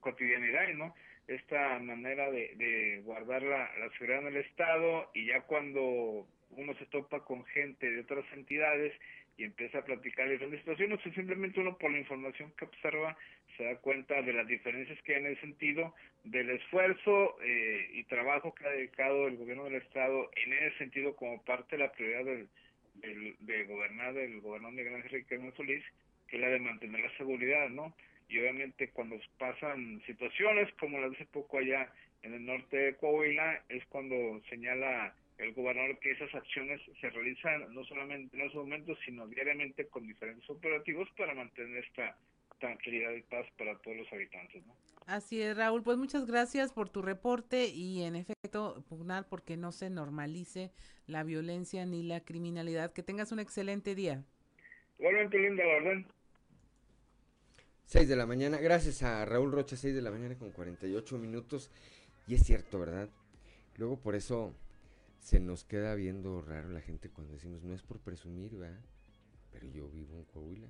cotidianidad, ¿no? Esta manera de, de guardar la, la seguridad en el Estado y ya cuando uno se topa con gente de otras entidades y empieza a platicar de diferentes situaciones, o simplemente uno por la información que observa se da cuenta de las diferencias que hay en el sentido del esfuerzo eh, y trabajo que ha dedicado el gobierno del Estado en ese sentido como parte de la prioridad del, del, de gobernar del gobernador Miguel Ángel Riquelme Solís, que es la de mantener la seguridad, ¿no? Y obviamente cuando pasan situaciones como las de hace poco allá en el norte de Coahuila, es cuando señala el gobernador que esas acciones se realizan no solamente en esos momentos, sino diariamente con diferentes operativos para mantener esta tranquilidad y paz para todos los habitantes. ¿no?
Así es, Raúl. Pues muchas gracias por tu reporte y en efecto pugnar porque no se normalice la violencia ni la criminalidad. Que tengas un excelente día.
Igualmente linda la orden.
6 de la mañana, gracias a Raúl Rocha, 6 de la mañana con 48 minutos. Y es cierto, ¿verdad? Luego por eso se nos queda viendo raro la gente cuando decimos, no es por presumir, ¿verdad? Pero yo vivo en Coahuila.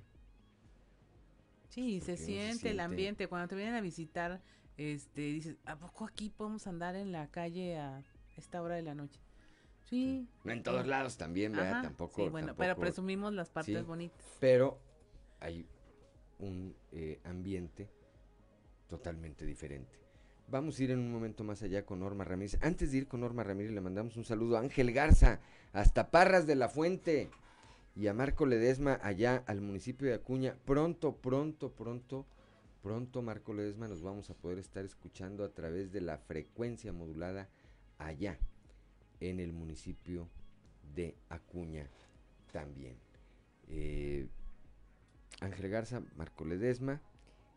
Sí, se siente, el ambiente. Cuando te vienen a visitar, este, dices, ¿a poco aquí podemos andar en la calle a esta hora de la noche? Sí.
No en todos lados también, ¿verdad? tampoco.
Sí, bueno, pero presumimos las partes bonitas.
Pero hay un eh, ambiente totalmente diferente. Vamos a ir en un momento más allá con Norma Ramírez. Antes de ir con Norma Ramírez, le mandamos un saludo a Ángel Garza, hasta Parras de la Fuente, y a Marco Ledesma, allá al municipio de Acuña. Pronto, pronto, pronto, pronto, Marco Ledesma, nos vamos a poder estar escuchando a través de la frecuencia modulada allá, en el municipio de Acuña también. Eh, Ángel Garza, Marco Ledesma.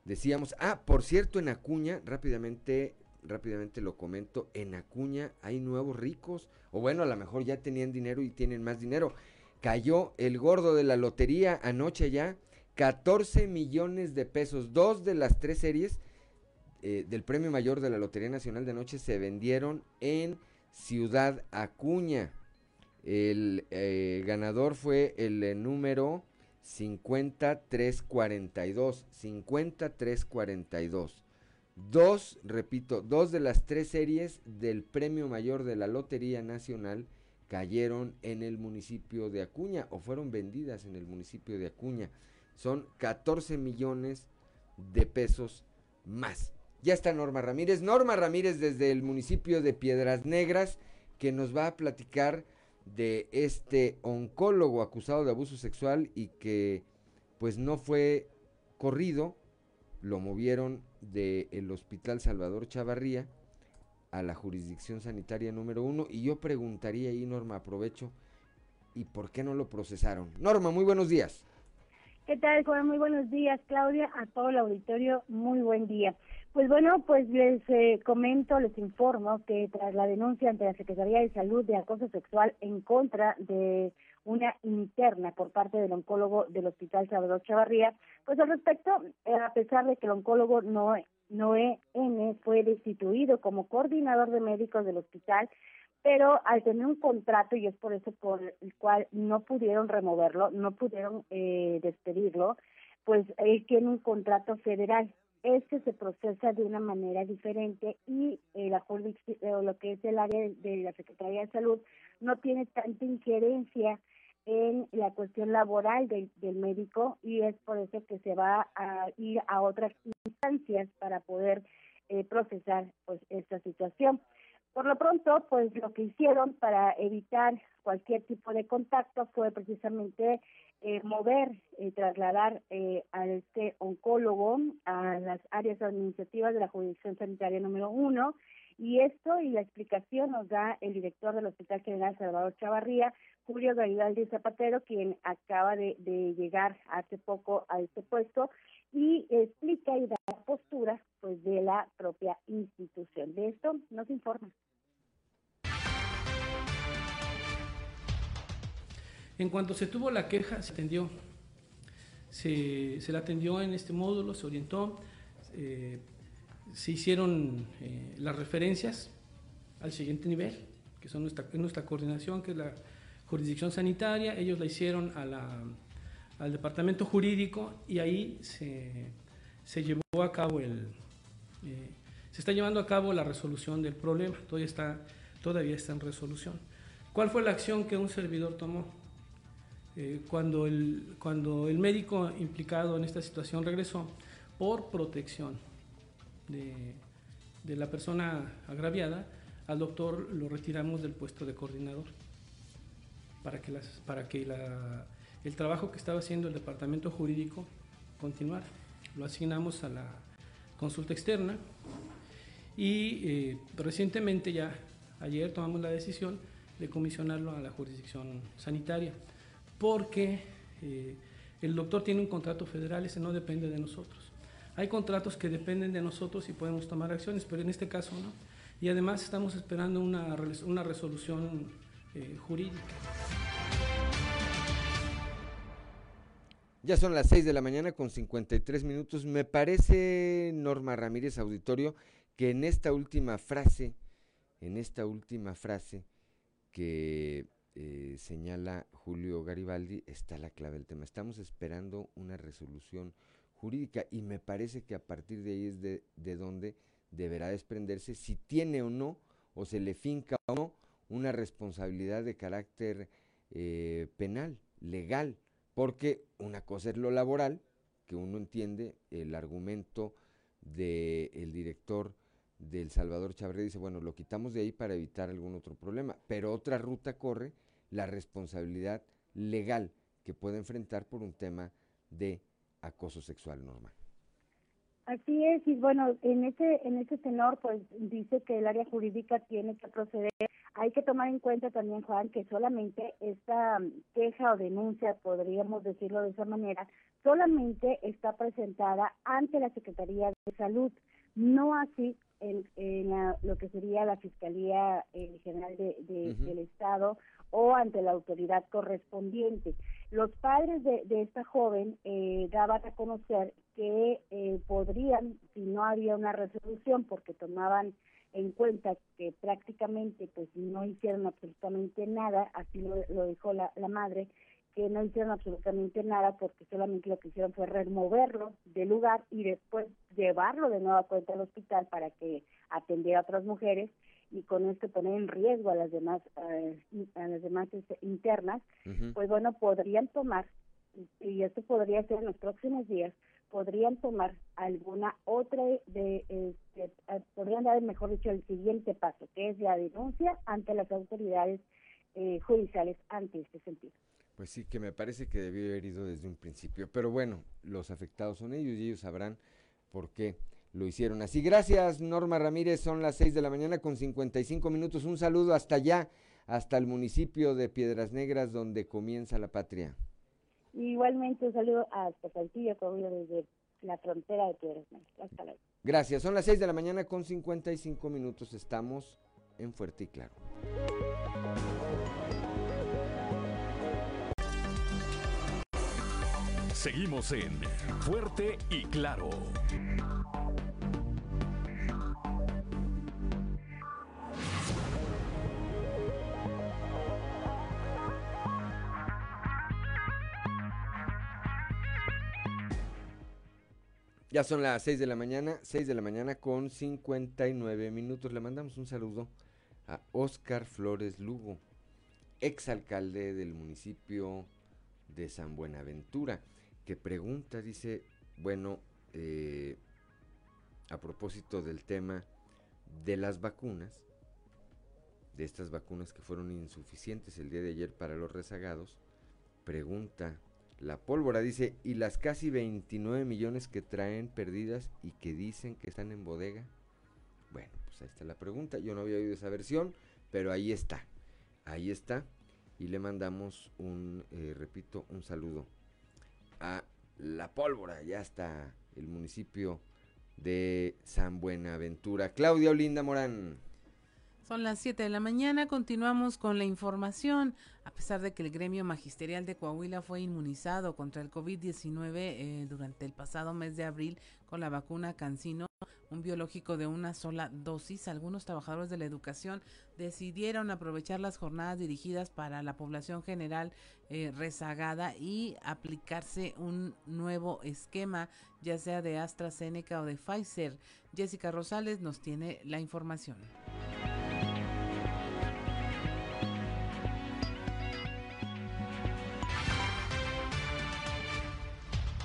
Decíamos, ah, por cierto, en Acuña, rápidamente, rápidamente lo comento, en Acuña hay nuevos ricos, o bueno, a lo mejor ya tenían dinero y tienen más dinero. Cayó el gordo de la lotería anoche ya, 14 millones de pesos. Dos de las tres series eh, del premio mayor de la Lotería Nacional de Anoche se vendieron en Ciudad Acuña. El eh, ganador fue el eh, número 5342. 5342. Dos, repito, dos de las tres series del premio mayor de la Lotería Nacional cayeron en el municipio de Acuña o fueron vendidas en el municipio de Acuña. Son 14 millones de pesos más. Ya está Norma Ramírez. Norma Ramírez desde el municipio de Piedras Negras que nos va a platicar de este oncólogo acusado de abuso sexual y que pues no fue corrido, lo movieron del Hospital Salvador Chavarría a la jurisdicción sanitaria número uno y yo preguntaría ahí, Norma, aprovecho, ¿y por qué no lo procesaron? Norma, muy buenos días.
¿Qué tal, Juan? Muy buenos días, Claudia, a todo el auditorio, muy buen día. Pues bueno, pues les eh, comento, les informo que tras la denuncia ante la Secretaría de Salud de acoso sexual en contra de una interna por parte del oncólogo del Hospital Salvador Chavarría, pues al respecto, eh, a pesar de que el oncólogo Noé, Noé N fue destituido como coordinador de médicos del hospital, pero al tener un contrato, y es por eso por el cual no pudieron removerlo, no pudieron eh, despedirlo, pues él tiene un contrato federal. Este se procesa de una manera diferente y eh, la o lo que es el área de, la Secretaría de Salud no tiene tanta injerencia en la cuestión laboral del, médico y es por eso que se va a ir a otras instancias para poder eh, procesar pues esta situación. Por lo pronto, pues lo que hicieron para evitar cualquier tipo de contacto fue precisamente eh, mover, eh, trasladar eh, a este oncólogo a las áreas administrativas de la jurisdicción sanitaria número uno. Y esto y la explicación nos da el director del Hospital General Salvador Chavarría, Julio Garibaldi Zapatero, quien acaba de, de llegar hace poco a este puesto y explica y da postura pues de la propia institución. De esto nos informa.
En cuanto se tuvo la queja, se atendió. Se, se la atendió en este módulo, se orientó, eh, se hicieron eh, las referencias al siguiente nivel, que son nuestra, nuestra coordinación, que es la jurisdicción sanitaria, ellos la hicieron a la, al departamento jurídico y ahí se, se llevó a cabo el... Eh, se está llevando a cabo la resolución del problema, todavía está, todavía está en resolución. ¿Cuál fue la acción que un servidor tomó? Eh, cuando, el, cuando el médico implicado en esta situación regresó por protección de, de la persona agraviada, al doctor lo retiramos del puesto de coordinador para que, las, para que la, el trabajo que estaba haciendo el departamento jurídico continuara. Lo asignamos a la consulta externa y eh, recientemente ya, ayer tomamos la decisión de comisionarlo a la jurisdicción sanitaria porque eh, el doctor tiene un contrato federal, ese no depende de nosotros. Hay contratos que dependen de nosotros y podemos tomar acciones, pero en este caso no. Y además estamos esperando una, una resolución eh, jurídica.
Ya son las 6 de la mañana con 53 minutos. Me parece, Norma Ramírez Auditorio, que en esta última frase, en esta última frase que eh, señala Julio Garibaldi, está la clave del tema. Estamos esperando una resolución jurídica y me parece que a partir de ahí es de, de donde deberá desprenderse si tiene o no, o se le finca o no, una responsabilidad de carácter eh, penal, legal, porque una cosa es lo laboral, que uno entiende el argumento del director del Salvador Chavarría, dice, bueno, lo quitamos de ahí para evitar algún otro problema, pero otra ruta corre la responsabilidad legal que puede enfrentar por un tema de acoso sexual normal.
Así es, y bueno, en ese, en ese tenor, pues dice que el área jurídica tiene que proceder. Hay que tomar en cuenta también, Juan, que solamente esta queja o denuncia, podríamos decirlo de esa manera, solamente está presentada ante la Secretaría de Salud, no así en, lo que sería la Fiscalía eh, General de, del Estado o ante la autoridad correspondiente. Los padres de, esta joven eh, daban a conocer que eh, podrían, si no había una resolución, porque tomaban en cuenta que prácticamente pues no hicieron absolutamente nada, así lo, lo dijo la, la madre, que no hicieron absolutamente nada porque solamente lo que hicieron fue removerlo del lugar y después llevarlo de nuevo a cuenta al hospital para que atendiera a otras mujeres y con esto poner en riesgo a las demás eh, a las demás este, internas, pues bueno, podrían tomar y esto podría ser en los próximos días, podrían tomar alguna otra de, este, podrían dar, mejor dicho, el siguiente paso, que es la denuncia ante las autoridades eh, judiciales ante este sentido.
Pues sí, que me parece que debió haber ido desde un principio. Pero bueno, los afectados son ellos y ellos sabrán por qué lo hicieron así. Gracias, Norma Ramírez. Son las 6 de la mañana con 55 minutos. Un saludo hasta allá, hasta el municipio de Piedras Negras, donde comienza la patria.
Igualmente, un saludo hasta Saltillo, desde la frontera de Piedras Negras. Hasta luego.
Gracias. Son las 6 de la mañana con 55 minutos. Estamos en Fuerte y Claro.
Seguimos en Fuerte y Claro.
Ya son las 6 de la mañana, 6 de la mañana con 59 minutos. Le mandamos un saludo a Oscar Flores Lugo, exalcalde del municipio de San Buenaventura que pregunta, dice, bueno, eh, a propósito del tema de las vacunas, de estas vacunas que fueron insuficientes el día de ayer para los rezagados, pregunta la pólvora, dice, ¿y las casi 29 millones que traen perdidas y que dicen que están en bodega? Bueno, pues ahí está la pregunta, yo no había oído esa versión, pero ahí está, ahí está, y le mandamos un, eh, repito, un saludo a La Pólvora, ya está el municipio de San Buenaventura. Claudia Olinda Morán.
Son las 7 de la mañana, continuamos con la información. A pesar de que el gremio magisterial de Coahuila fue inmunizado contra el COVID-19 eh, durante el pasado mes de abril con la vacuna Cancino, un biológico de una sola dosis, algunos trabajadores de la educación decidieron aprovechar las jornadas dirigidas para la población general eh, rezagada y aplicarse un nuevo esquema, ya sea de AstraZeneca o de Pfizer. Jessica Rosales nos tiene la información.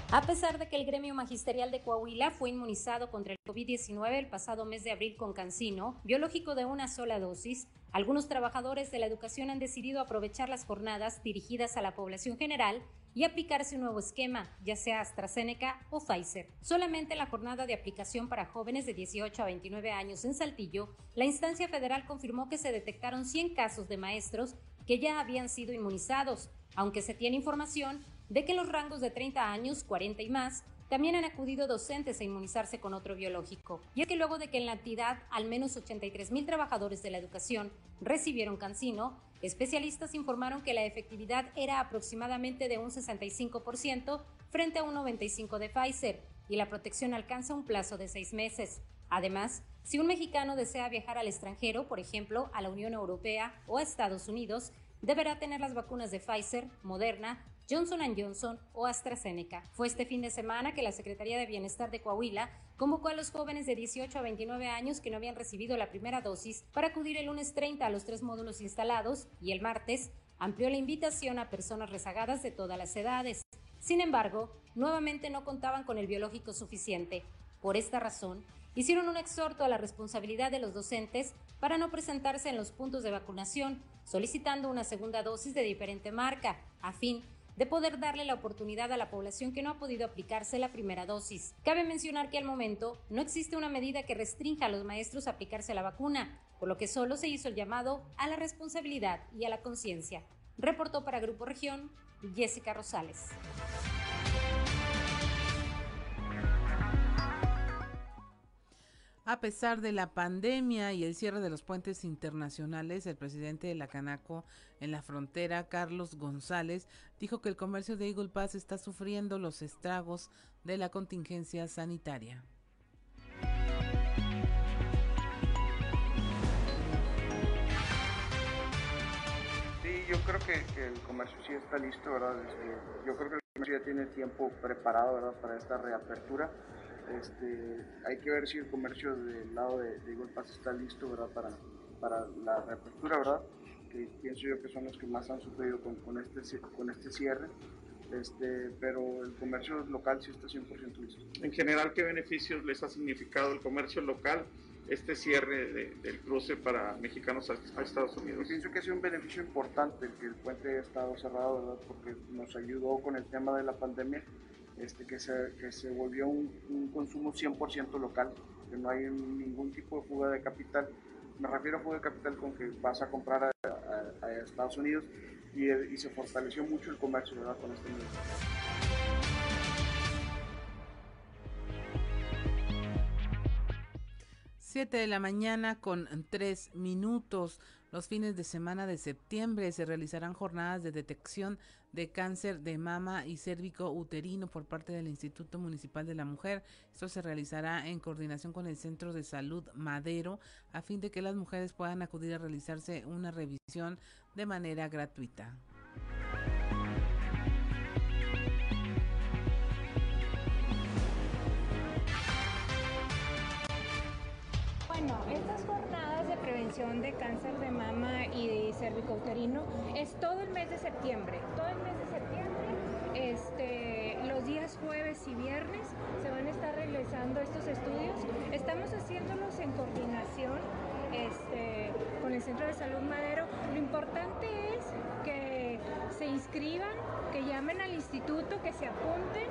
A pesar de que el gremio magisterial de Coahuila fue inmunizado contra el COVID-19 el pasado mes de abril con cancino, biológico de una sola dosis, algunos trabajadores de la educación han decidido aprovechar las jornadas dirigidas a la población general y aplicarse un nuevo esquema, ya sea AstraZeneca o Pfizer. Solamente en la jornada de aplicación para jóvenes de 18 a 29 años en Saltillo, la instancia federal confirmó que se detectaron 100 casos de maestros que ya habían sido inmunizados, aunque se tiene información de que los rangos de 30 años, 40 y más también han acudido docentes a inmunizarse con otro biológico. Y es que luego de que en la entidad al menos 83 mil trabajadores de la educación recibieron cancino, especialistas informaron que la efectividad era aproximadamente de un 65% frente a un 95% de Pfizer y la protección alcanza un plazo de seis meses. Además, si un mexicano desea viajar al extranjero, por ejemplo, a la Unión Europea o a Estados Unidos, deberá tener las vacunas de Pfizer, Moderna, Johnson Johnson o AstraZeneca. Fue este fin de semana que la Secretaría de Bienestar de Coahuila convocó a los jóvenes de 18 a 29 años que no habían recibido la primera dosis para acudir el lunes 30 a los tres módulos instalados y el martes amplió la invitación a personas rezagadas de todas las edades. Sin embargo, nuevamente no contaban con el biológico suficiente. Por esta razón, hicieron un exhorto a la responsabilidad de los docentes para no presentarse en los puntos de vacunación, solicitando una segunda dosis de diferente marca, a fin de poder darle la oportunidad a la población que no ha podido aplicarse la primera dosis. Cabe mencionar que al momento no existe una medida que restrinja a los maestros a aplicarse la vacuna, por lo que solo se hizo el llamado a la responsabilidad y a la conciencia. Reportó para Grupo Región Jessica Rosales.
A pesar de la pandemia y el cierre de los puentes internacionales, el presidente de la Canaco en la frontera, Carlos González, dijo que el comercio de Eagle Pass está sufriendo los estragos de la contingencia sanitaria.
Sí, yo creo que, el comercio sí está listo, ¿verdad? Este, yo creo que el comercio ya tiene tiempo preparado, ¿verdad? Para esta reapertura este, hay que ver si el comercio del lado de, de Pass está listo ¿verdad? Para, para la reapertura, ¿verdad? que pienso yo que son los que más han sufrido con, con, este, con este cierre. Este, pero el comercio local sí está 100% listo.
En general, ¿qué beneficios les ha significado el comercio local este cierre del cruce para mexicanos a, Estados Unidos?
pienso que ha sido un beneficio importante que el puente haya estado cerrado, ¿verdad? porque nos ayudó con el tema de la pandemia este, que, se, que se volvió un, un consumo 100% local, que no hay ningún tipo de fuga de capital. Me refiero a fuga de capital con que vas a comprar a, Estados Unidos y, y, se fortaleció mucho el comercio ¿verdad? con este medio.
7 de la mañana con tres minutos. Los fines de semana de septiembre se realizarán jornadas de detección de cáncer de mama y cérvico uterino por parte del Instituto Municipal de la Mujer. Esto se realizará en coordinación con el Centro de Salud Madero a fin de que las mujeres puedan acudir a realizarse una revisión de manera gratuita.
Bueno, estas de cáncer de mama y cervicouterino es todo el mes de septiembre. Todo el mes de septiembre, este, los días jueves y viernes se van a estar realizando estos estudios. Estamos haciéndolos en coordinación este, con el Centro de Salud Madero. Lo importante es que se inscriban, que llamen al instituto, que se apunten.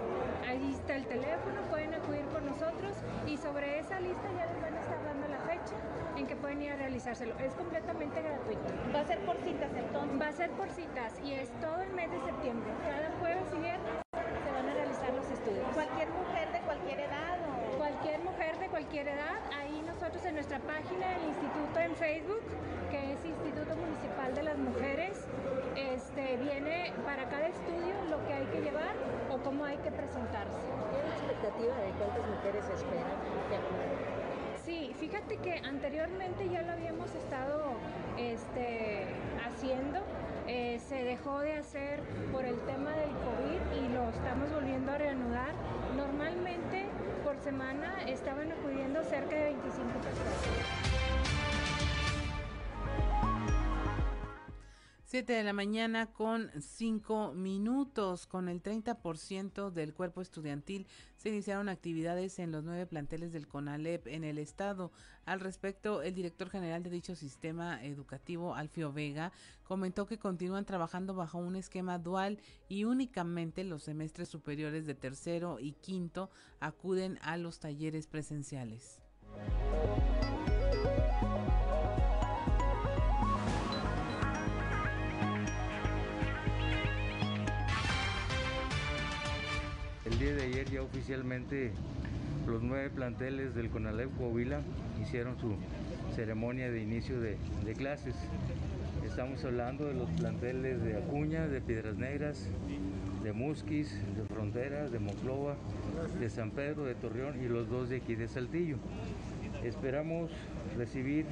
Ahí está el teléfono, pueden acudir con nosotros y sobre esa lista ya les van a estar dando la fecha en que pueden ir a realizárselo. Es completamente gratuito.
¿Va a ser por citas entonces?
Va a ser por citas y es todo el mes de septiembre. Cada jueves y viernes se van a realizar los estudios.
¿Cualquier mujer de cualquier edad? O...
Cualquier mujer de cualquier edad. Ahí nosotros en nuestra página del instituto en Facebook, que es Instituto Municipal de las Mujeres, este, viene para cada estudio lo que hay que llevar o cómo hay que presentarse.
¿Tiene expectativa de cuántas mujeres esperan
Sí, fíjate que anteriormente ya lo habíamos estado este, haciendo. Eh, se dejó de hacer por el tema del COVID y lo estamos volviendo a reanudar. Normalmente por semana estaban acudiendo cerca de 25 personas.
7 de la mañana con 5 minutos. Con el 30% del cuerpo estudiantil se iniciaron actividades en los nueve planteles del CONALEP en el estado. Al respecto, el director general de dicho sistema educativo, Alfio Vega, comentó que continúan trabajando bajo un esquema dual y únicamente los semestres superiores de tercero y quinto acuden a los talleres presenciales.
El
día de ayer ya oficialmente los nueve planteles del CONALEP Coahuila hicieron su ceremonia de inicio de, clases. Estamos hablando de los planteles de Acuña, de Piedras Negras, de Musquis, de Frontera, de Monclova, de San Pedro, de Torreón y los dos de aquí de Saltillo. Esperamos recibir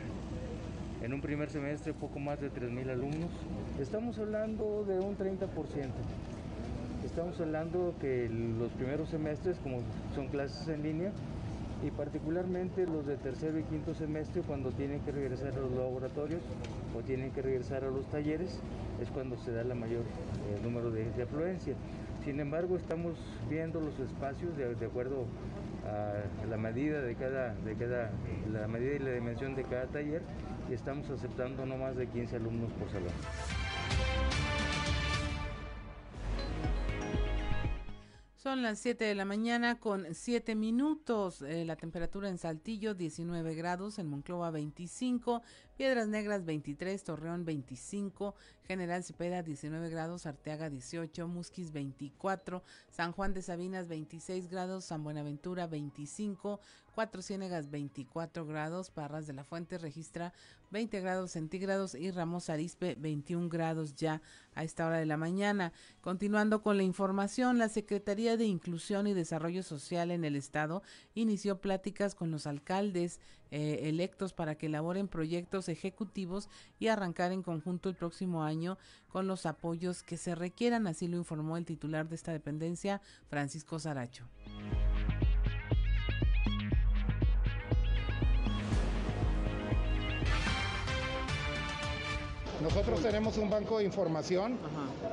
en un primer semestre poco más de 3.000 alumnos. Estamos hablando de un 30%. Estamos hablando que los primeros semestres, como son clases en línea, y particularmente los de tercero y quinto semestre cuando tienen que regresar a los laboratorios o tienen que regresar a los talleres es cuando se da el mayor eh, número de, de, afluencia. Sin embargo, estamos viendo los espacios de, de acuerdo a la medida de cada, de cada, la medida y la dimensión de cada taller y estamos aceptando no más de 15 alumnos por salón.
Son las 7 de la mañana con 7 minutos. Eh, la temperatura en Saltillo 19 grados, en Monclova 25, Piedras Negras 23, Torreón 25, General Cepeda 19 grados, Arteaga 18, Musquis 24, San Juan de Sabinas 26 grados, San Buenaventura 25, Cuatro Ciénegas 24 grados, Parras de la Fuente registra 20 grados centígrados y Ramos Arispe 21 grados ya a esta hora de la mañana. Continuando con la información, la Secretaría de Inclusión y Desarrollo Social en el Estado inició pláticas con los alcaldes eh, electos para que elaboren proyectos ejecutivos y arrancar en conjunto el próximo año con los apoyos que se requieran, así lo informó el titular de esta dependencia, Francisco Saracho.
Nosotros tenemos un banco de información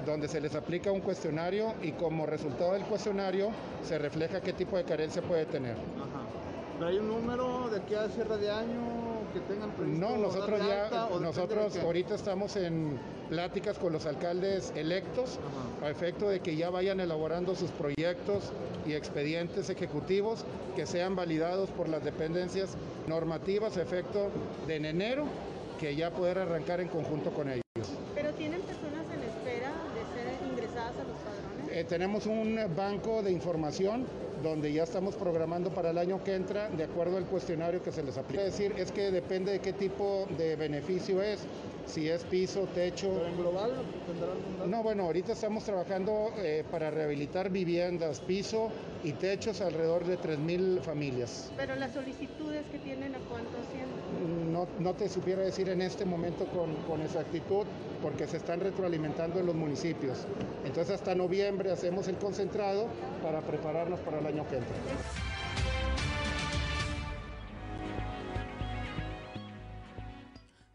donde se les aplica un cuestionario y como resultado del cuestionario se refleja qué tipo de carencia puede tener.
¿Pero hay un número de aquí a cierre de año que tengan previsto?
No, nosotros ya, nosotros ahorita estamos en pláticas con los alcaldes electos a efecto de que ya vayan elaborando sus proyectos y expedientes ejecutivos que sean validados por las dependencias normativas a efecto de en enero que ya poder arrancar en conjunto con ellos.
¿Pero tienen personas en espera de ser ingresadas a los padrones?
Eh, tenemos un banco de información donde ya estamos programando para el año que entra de acuerdo al cuestionario que se les aplica. Es decir, es que depende de qué tipo de beneficio es, si es piso, techo.
¿Pero en global
No, bueno, ahorita estamos trabajando eh, para rehabilitar viviendas, piso y techos alrededor de 3.000 familias.
¿Pero las solicitudes que tienen a cuánto ascienden?
No, no te supiera decir en este momento con, con exactitud porque se están retroalimentando en los municipios. Entonces hasta noviembre hacemos el concentrado para prepararnos para el año que entra.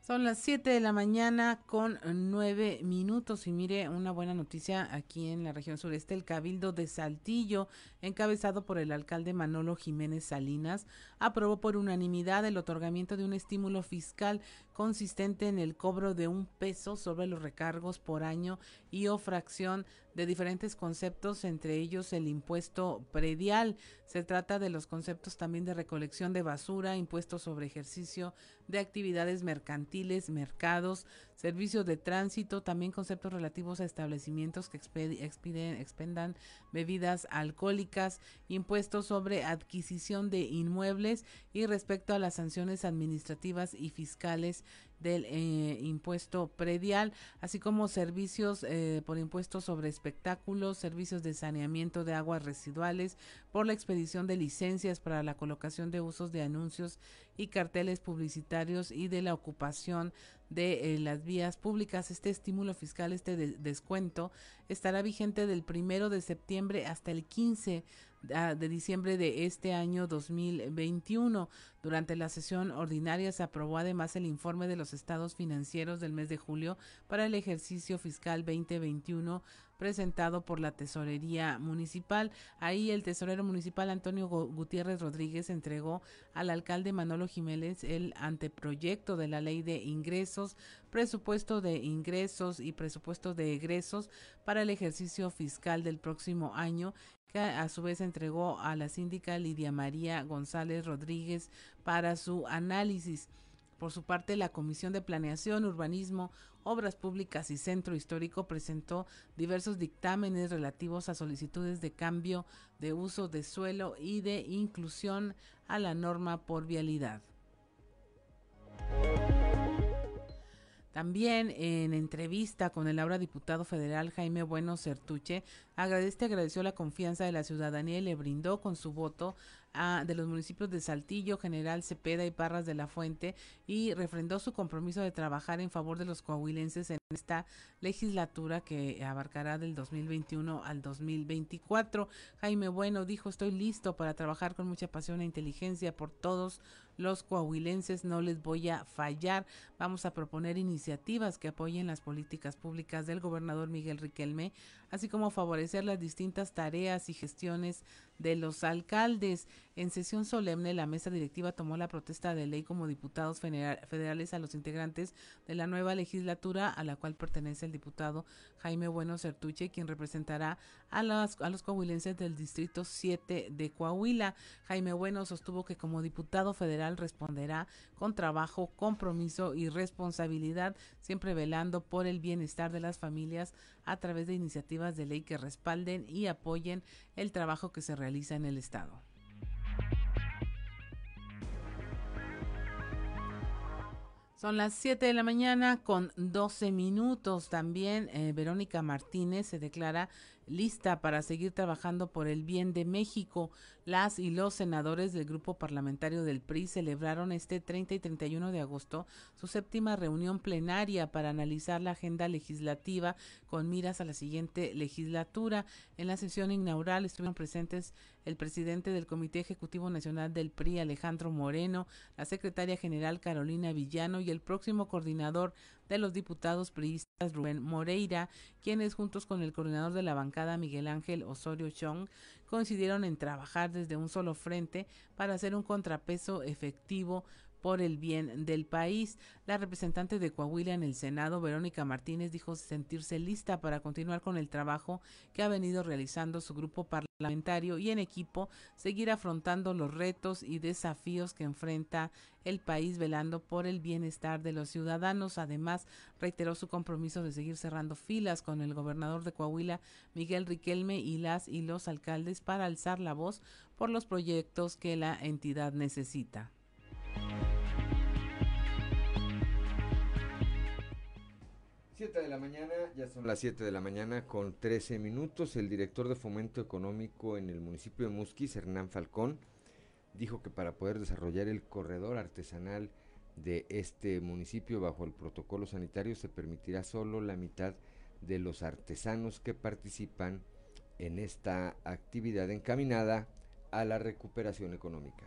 Son las 7 de la mañana con 9 minutos y mire una buena noticia aquí en la región sureste. El Cabildo de Saltillo, encabezado por el alcalde Manolo Jiménez Salinas, aprobó por unanimidad el otorgamiento de un estímulo fiscal consistente en el cobro de un peso sobre los recargos por año y o fracción de diferentes conceptos, entre ellos el impuesto predial. Se trata de los conceptos también de recolección de basura, impuestos sobre ejercicio de actividades mercantiles, mercados, servicios de tránsito, también conceptos relativos a establecimientos que expendan bebidas alcohólicas, impuestos sobre adquisición de inmuebles y respecto a las sanciones administrativas y fiscales del eh, impuesto predial, así como servicios eh, por impuestos sobre espectáculos, servicios de saneamiento de aguas residuales, por la expedición de licencias para la colocación de usos de anuncios y carteles publicitarios y de la ocupación de eh, las vías públicas. Este estímulo fiscal, este descuento, estará vigente del primero de septiembre hasta el 15 ah, de diciembre de este año 2021. Durante la sesión ordinaria se aprobó además el informe de los estados financieros del mes de julio para el ejercicio fiscal 2021 presentado por la Tesorería Municipal. Ahí el tesorero municipal Antonio Gutiérrez Rodríguez entregó al alcalde Manolo Jiménez el anteproyecto de la ley de ingresos, presupuesto de ingresos y presupuesto de egresos para el ejercicio fiscal del próximo año que a su vez entregó a la síndica Lidia María González Rodríguez para su análisis. Por su parte, la Comisión de Planeación, Urbanismo, Obras Públicas y Centro Histórico presentó diversos dictámenes relativos a solicitudes de cambio de uso de suelo y de inclusión a la norma por vialidad. También en entrevista con el ahora diputado federal Jaime Bueno Certuche, agradece, agradeció la confianza de la ciudadanía y le brindó con su voto de los municipios de Saltillo, General Cepeda y Parras de la Fuente y refrendó su compromiso de trabajar en favor de los coahuilenses en esta legislatura que abarcará del 2021 al 2024. Jaime Bueno dijo, estoy listo para trabajar con mucha pasión e inteligencia por todos los coahuilenses, no les voy a fallar. Vamos a proponer iniciativas que apoyen las políticas públicas del gobernador Miguel Riquelme, así como favorecer las distintas tareas y gestiones de los alcaldes. En sesión solemne, la mesa directiva tomó la protesta de ley como diputados federales a los integrantes de la nueva legislatura a la cual pertenece el diputado Jaime Bueno Certuche, quien representará a, las, a los coahuilenses del Distrito 7 de Coahuila. Jaime Bueno sostuvo que como diputado federal responderá con trabajo, compromiso y responsabilidad, siempre velando por el bienestar de las familias a través de iniciativas de ley que respalden y apoyen el trabajo que se realiza en el Estado. Son las 7 de la mañana con 12 minutos. También eh, Verónica Martínez se declara lista para seguir trabajando por el bien de México. Las y los senadores del grupo parlamentario del PRI celebraron este 30 y 31 de agosto su séptima reunión plenaria para analizar la agenda legislativa con miras a la siguiente legislatura. En la sesión inaugural estuvieron presentes el presidente del Comité Ejecutivo Nacional del PRI, Alejandro Moreno, la secretaria general Carolina Villano y el próximo coordinador de los diputados priistas Rubén Moreira, quienes juntos con el coordinador de la bancada Miguel Ángel Osorio Chong coincidieron en trabajar desde un solo frente para hacer un contrapeso efectivo por el bien del país. La representante de Coahuila en el Senado, Verónica Martínez, dijo sentirse lista para continuar con el trabajo que ha venido realizando su grupo parlamentario y en equipo seguir afrontando los retos y desafíos que enfrenta el país velando por el bienestar de los ciudadanos. Además, reiteró su compromiso de seguir cerrando filas con el gobernador de Coahuila, Miguel Riquelme, y las y los alcaldes para alzar la voz por los proyectos que la entidad necesita.
Siete de la mañana, ya son las 7 de la mañana con 13 minutos. El director de Fomento Económico en el municipio de Musquis, Hernán Falcón, dijo que para poder desarrollar el corredor artesanal de este municipio bajo el protocolo sanitario se permitirá solo la mitad de los artesanos que participan en esta actividad encaminada a la recuperación económica.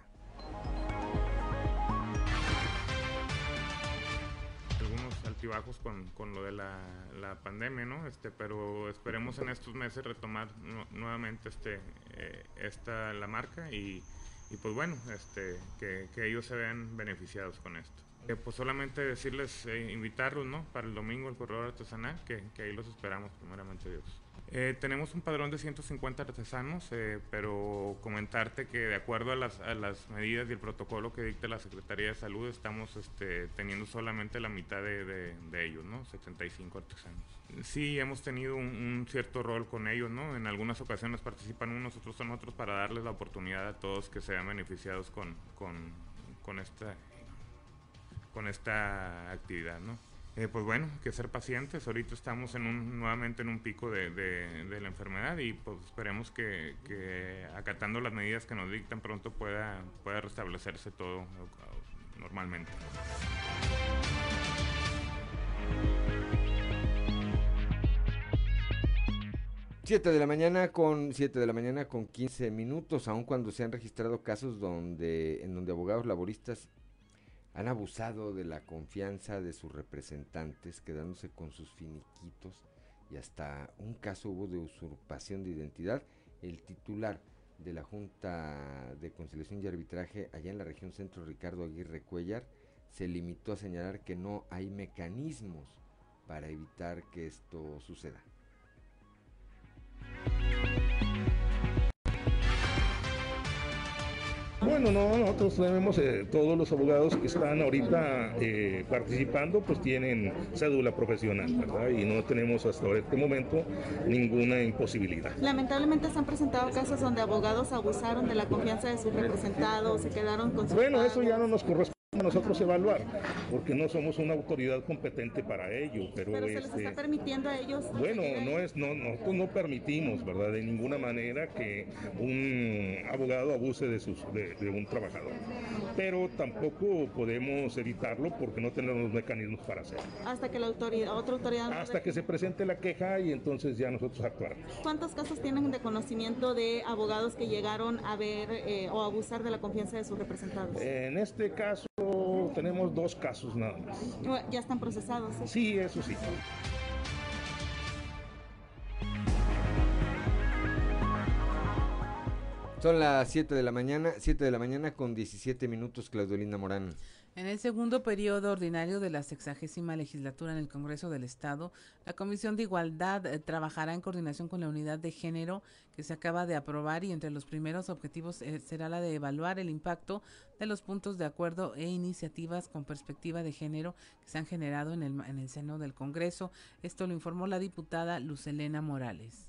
Altibajos con, con lo de la, la, pandemia, ¿no? Este, pero esperemos en estos meses retomar nuevamente este, eh, esta, la marca y, y, pues bueno, este, que, que, ellos se vean beneficiados con esto. Pues solamente decirles, eh, invitarlos, ¿no? Para el domingo el corredor artesanal, que, que ahí los esperamos primeramente Dios. Eh, tenemos un padrón de 150 artesanos, eh, pero comentarte que de acuerdo a las, a las, medidas y el protocolo que dicta la Secretaría de Salud, estamos este, teniendo solamente la mitad de, de, ellos, ¿no? 75 artesanos. Sí, hemos tenido un, cierto rol con ellos, ¿no? En algunas ocasiones participan unos, otros son otros, para darles la oportunidad a todos que sean beneficiados con, con, con esta, con esta actividad, ¿no? Eh, pues bueno, que ser pacientes. Ahorita estamos en un, nuevamente en un pico de, la enfermedad y pues esperemos que, acatando las medidas que nos dictan pronto pueda, restablecerse todo normalmente.
Siete de la mañana con siete de la mañana con 15 minutos, aun cuando se han registrado casos donde en donde abogados laboristas han abusado de la confianza de sus representantes, quedándose con sus finiquitos y hasta un caso hubo de usurpación de identidad. El titular de la Junta de Conciliación y Arbitraje allá en la región centro, Ricardo Aguirre Cuellar, se limitó a señalar que no hay mecanismos para evitar que esto suceda.
Bueno, no, nosotros tenemos eh, todos los abogados que están ahorita eh, participando, pues tienen cédula profesional, ¿verdad? Y no tenemos hasta este momento ninguna imposibilidad.
Lamentablemente se han presentado casos donde abogados abusaron de la confianza de sus representados, se quedaron con su
Bueno, eso ya no nos corresponde nosotros evaluar, porque no somos una autoridad competente para ello, pero,
pero se les
este,
está permitiendo a ellos.
bueno, no es, no, nosotros no permitimos, ¿verdad? De ninguna manera que un abogado abuse de sus, de, de un trabajador, pero tampoco podemos evitarlo porque no tenemos los mecanismos para hacerlo.
Hasta que la autoridad, otra autoridad.
Hasta que se presente la queja y entonces ya nosotros actuaremos.
¿Cuántos casos tienen de conocimiento de abogados que llegaron a ver eh, o abusar de la confianza de sus representados?
En este caso tenemos dos casos nada más.
Ya están procesados. ¿sí?
Sí, eso sí.
Son las 7 de la mañana, 7 de la mañana con 17 minutos, Claudio Linda Morán.
En el segundo periodo ordinario de la sexagésima legislatura en el Congreso del Estado, la Comisión de Igualdad eh, trabajará en coordinación con la Unidad de Género que se acaba de aprobar y entre los primeros objetivos eh, será la de evaluar el impacto de los puntos de acuerdo e iniciativas con perspectiva de género que se han generado en el, en el seno del Congreso. Esto lo informó la diputada Lucelena Morales.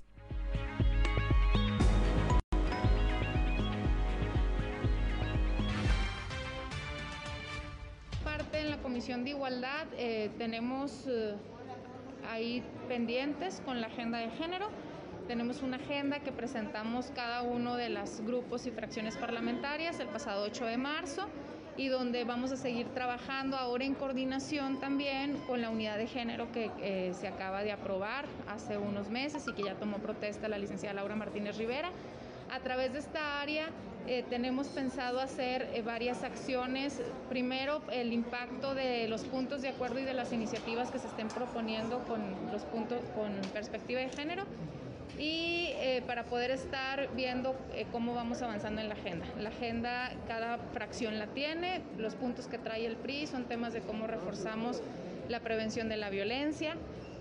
Comisión de Igualdad eh, tenemos eh, ahí pendientes con la agenda de género. Tenemos una agenda que presentamos cada uno de los grupos y fracciones parlamentarias el pasado 8 de marzo y donde vamos a seguir trabajando ahora en coordinación también con la unidad de género que eh, se acaba de aprobar hace unos meses y que ya tomó protesta la licenciada Laura Martínez Rivera. A través de esta área eh, tenemos pensado hacer eh, varias acciones. Primero, el impacto de los puntos de acuerdo y de las iniciativas que se estén proponiendo con los puntos con perspectiva de género y eh, para poder estar viendo eh, cómo vamos avanzando en la agenda. La agenda, cada fracción la tiene, los puntos que trae el PRI son temas de cómo reforzamos la prevención de la violencia.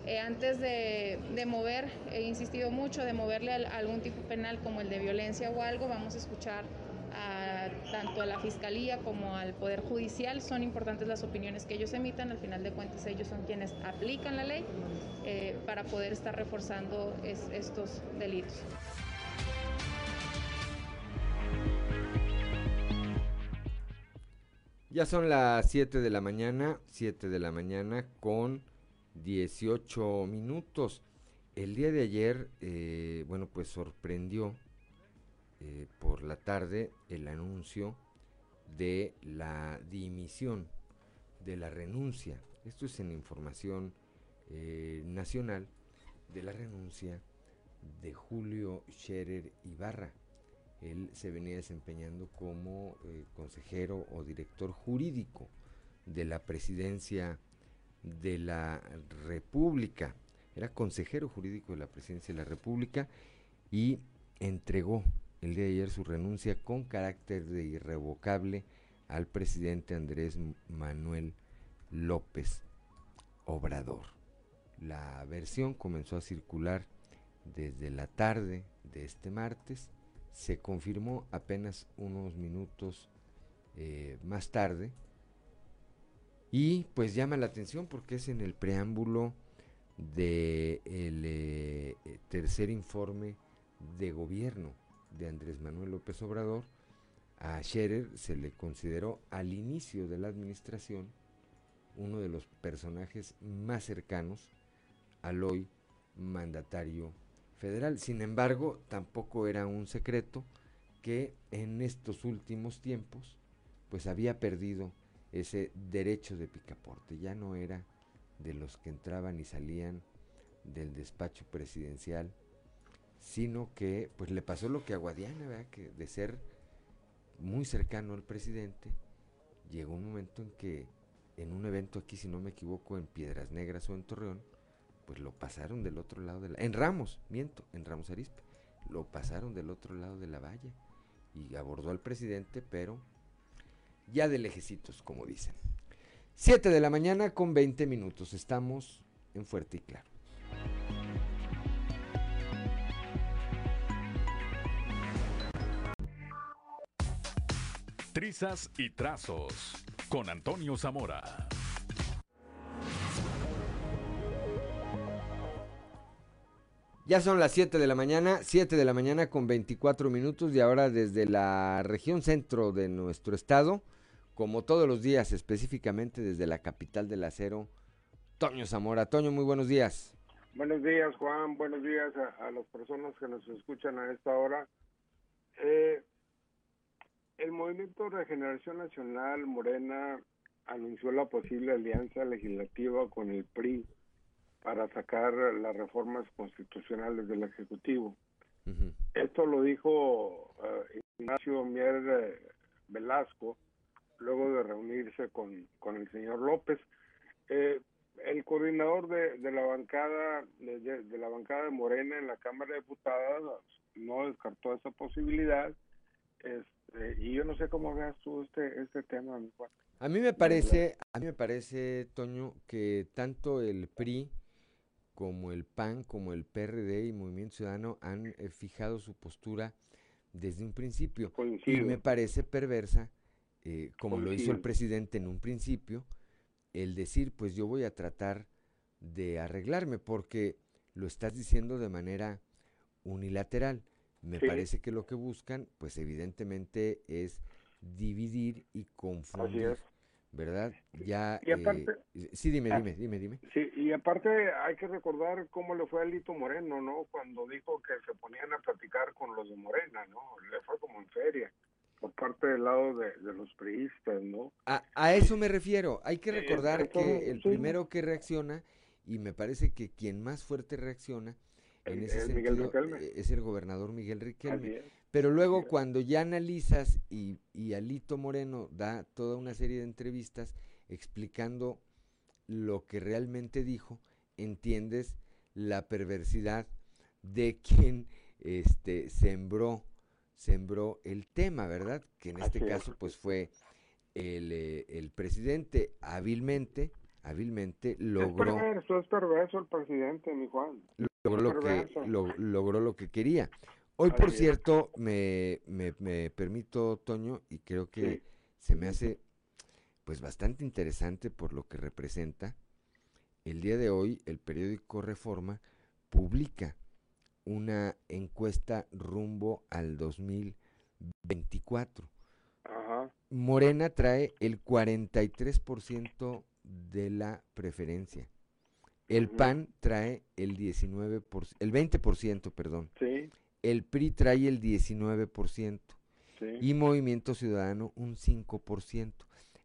Eh, antes de, de, mover, he insistido mucho, de moverle a algún tipo penal como el de violencia o algo, vamos a escuchar tanto a la Fiscalía como al Poder Judicial. Son importantes las opiniones que ellos emitan, al final de cuentas ellos son quienes aplican la ley eh, para poder estar reforzando es, estos delitos.
Ya son las 7 de la mañana, 7 de la mañana con 18 minutos. El día de ayer, eh, bueno, pues sorprendió eh, por la tarde el anuncio de la dimisión, de la renuncia. Esto es en información eh, nacional de la renuncia de Julio Scherer Ibarra. Él se venía desempeñando como consejero o director jurídico de la presidencia de la República. Era consejero jurídico de la presidencia de la República y entregó el día de ayer su renuncia con carácter de irrevocable al presidente Andrés Manuel López Obrador. La versión comenzó a circular desde la tarde de este martes, se confirmó apenas unos minutos eh, más tarde y pues llama la atención porque es en el preámbulo del de eh, tercer informe de gobierno de Andrés Manuel López Obrador, a Scherer se le consideró al inicio de la administración uno de los personajes más cercanos al hoy mandatario federal. Sin embargo, tampoco era un secreto que en estos últimos tiempos pues había perdido ese derecho de picaporte, ya no era de los que entraban y salían del despacho presidencial sino que pues le pasó lo que a Guadiana, ¿verdad? de ser muy cercano al presidente, llegó un momento en que en un evento aquí, si no me equivoco, en Piedras Negras o en Torreón, pues lo pasaron del otro lado de la... En Ramos, miento, en Ramos Arispe, lo pasaron del otro lado de la valla y abordó al presidente, pero ya de lejecitos, como dicen. 7 de la mañana con 20 minutos, estamos en Fuerte y Claro.
Trizas y trazos con Antonio Zamora.
Ya son las 7 de la mañana, 7 de la mañana con 24 minutos y ahora desde la región centro de nuestro estado, como todos los días, específicamente desde la capital del acero, Toño Zamora. Toño, muy buenos días.
Buenos días, Juan. Buenos días a, las personas que nos escuchan a esta hora. Eh, el Movimiento de Regeneración Nacional Morena anunció la posible alianza legislativa con el PRI para sacar las reformas constitucionales del Ejecutivo. Esto lo dijo uh, Ignacio Mier eh, Velasco luego de reunirse con, con el señor López. Eh, el coordinador de, de la bancada de, de, la bancada de Morena en la Cámara de Diputados no descartó esa posibilidad este, y yo no sé cómo veas tú este este tema mi
a mí me parece a mí me parece Toño que tanto el PRI como el PAN, como el PRD y Movimiento Ciudadano han eh, fijado su postura desde un principio. Y me parece perversa, eh, como lo hizo el presidente en un principio, el decir, pues yo voy a tratar de arreglarme, porque lo estás diciendo de manera unilateral. Me parece que lo que buscan, pues evidentemente es dividir y confundir. ¿verdad? Ya,
y aparte,
eh, sí, dime, ah, dime, dime, dime.
Sí, y aparte hay que recordar cómo le fue a Lito Moreno, ¿no? Cuando dijo que se ponían a platicar con los de Morena, ¿no? Le fue como en feria, por parte del lado de, los priistas, ¿no?
A, a, eso me refiero. Hay que recordar que el primero que reacciona, y me parece que quien más fuerte reacciona, en ese sentido, eh, es el gobernador Miguel Riquelme. Pero luego cuando ya analizas y, y Alito Moreno da toda una serie de entrevistas explicando lo que realmente dijo, entiendes la perversidad de quien este sembró sembró el tema, ¿verdad? Que en este caso pues fue el, eh, el presidente hábilmente hábilmente logró
es perverso, es perverso el presidente, mi Juan.
Logró lo que logró lo que quería. Hoy, por cierto, me, me, permito, Toño, y creo que se me hace pues bastante interesante por lo que representa. El día de hoy, el periódico Reforma publica una encuesta rumbo al 2024. Morena trae el 43% de la preferencia. El PAN trae el 19%, el 20%, perdón.
Sí
el PRI trae el 19% y Movimiento Ciudadano un 5%.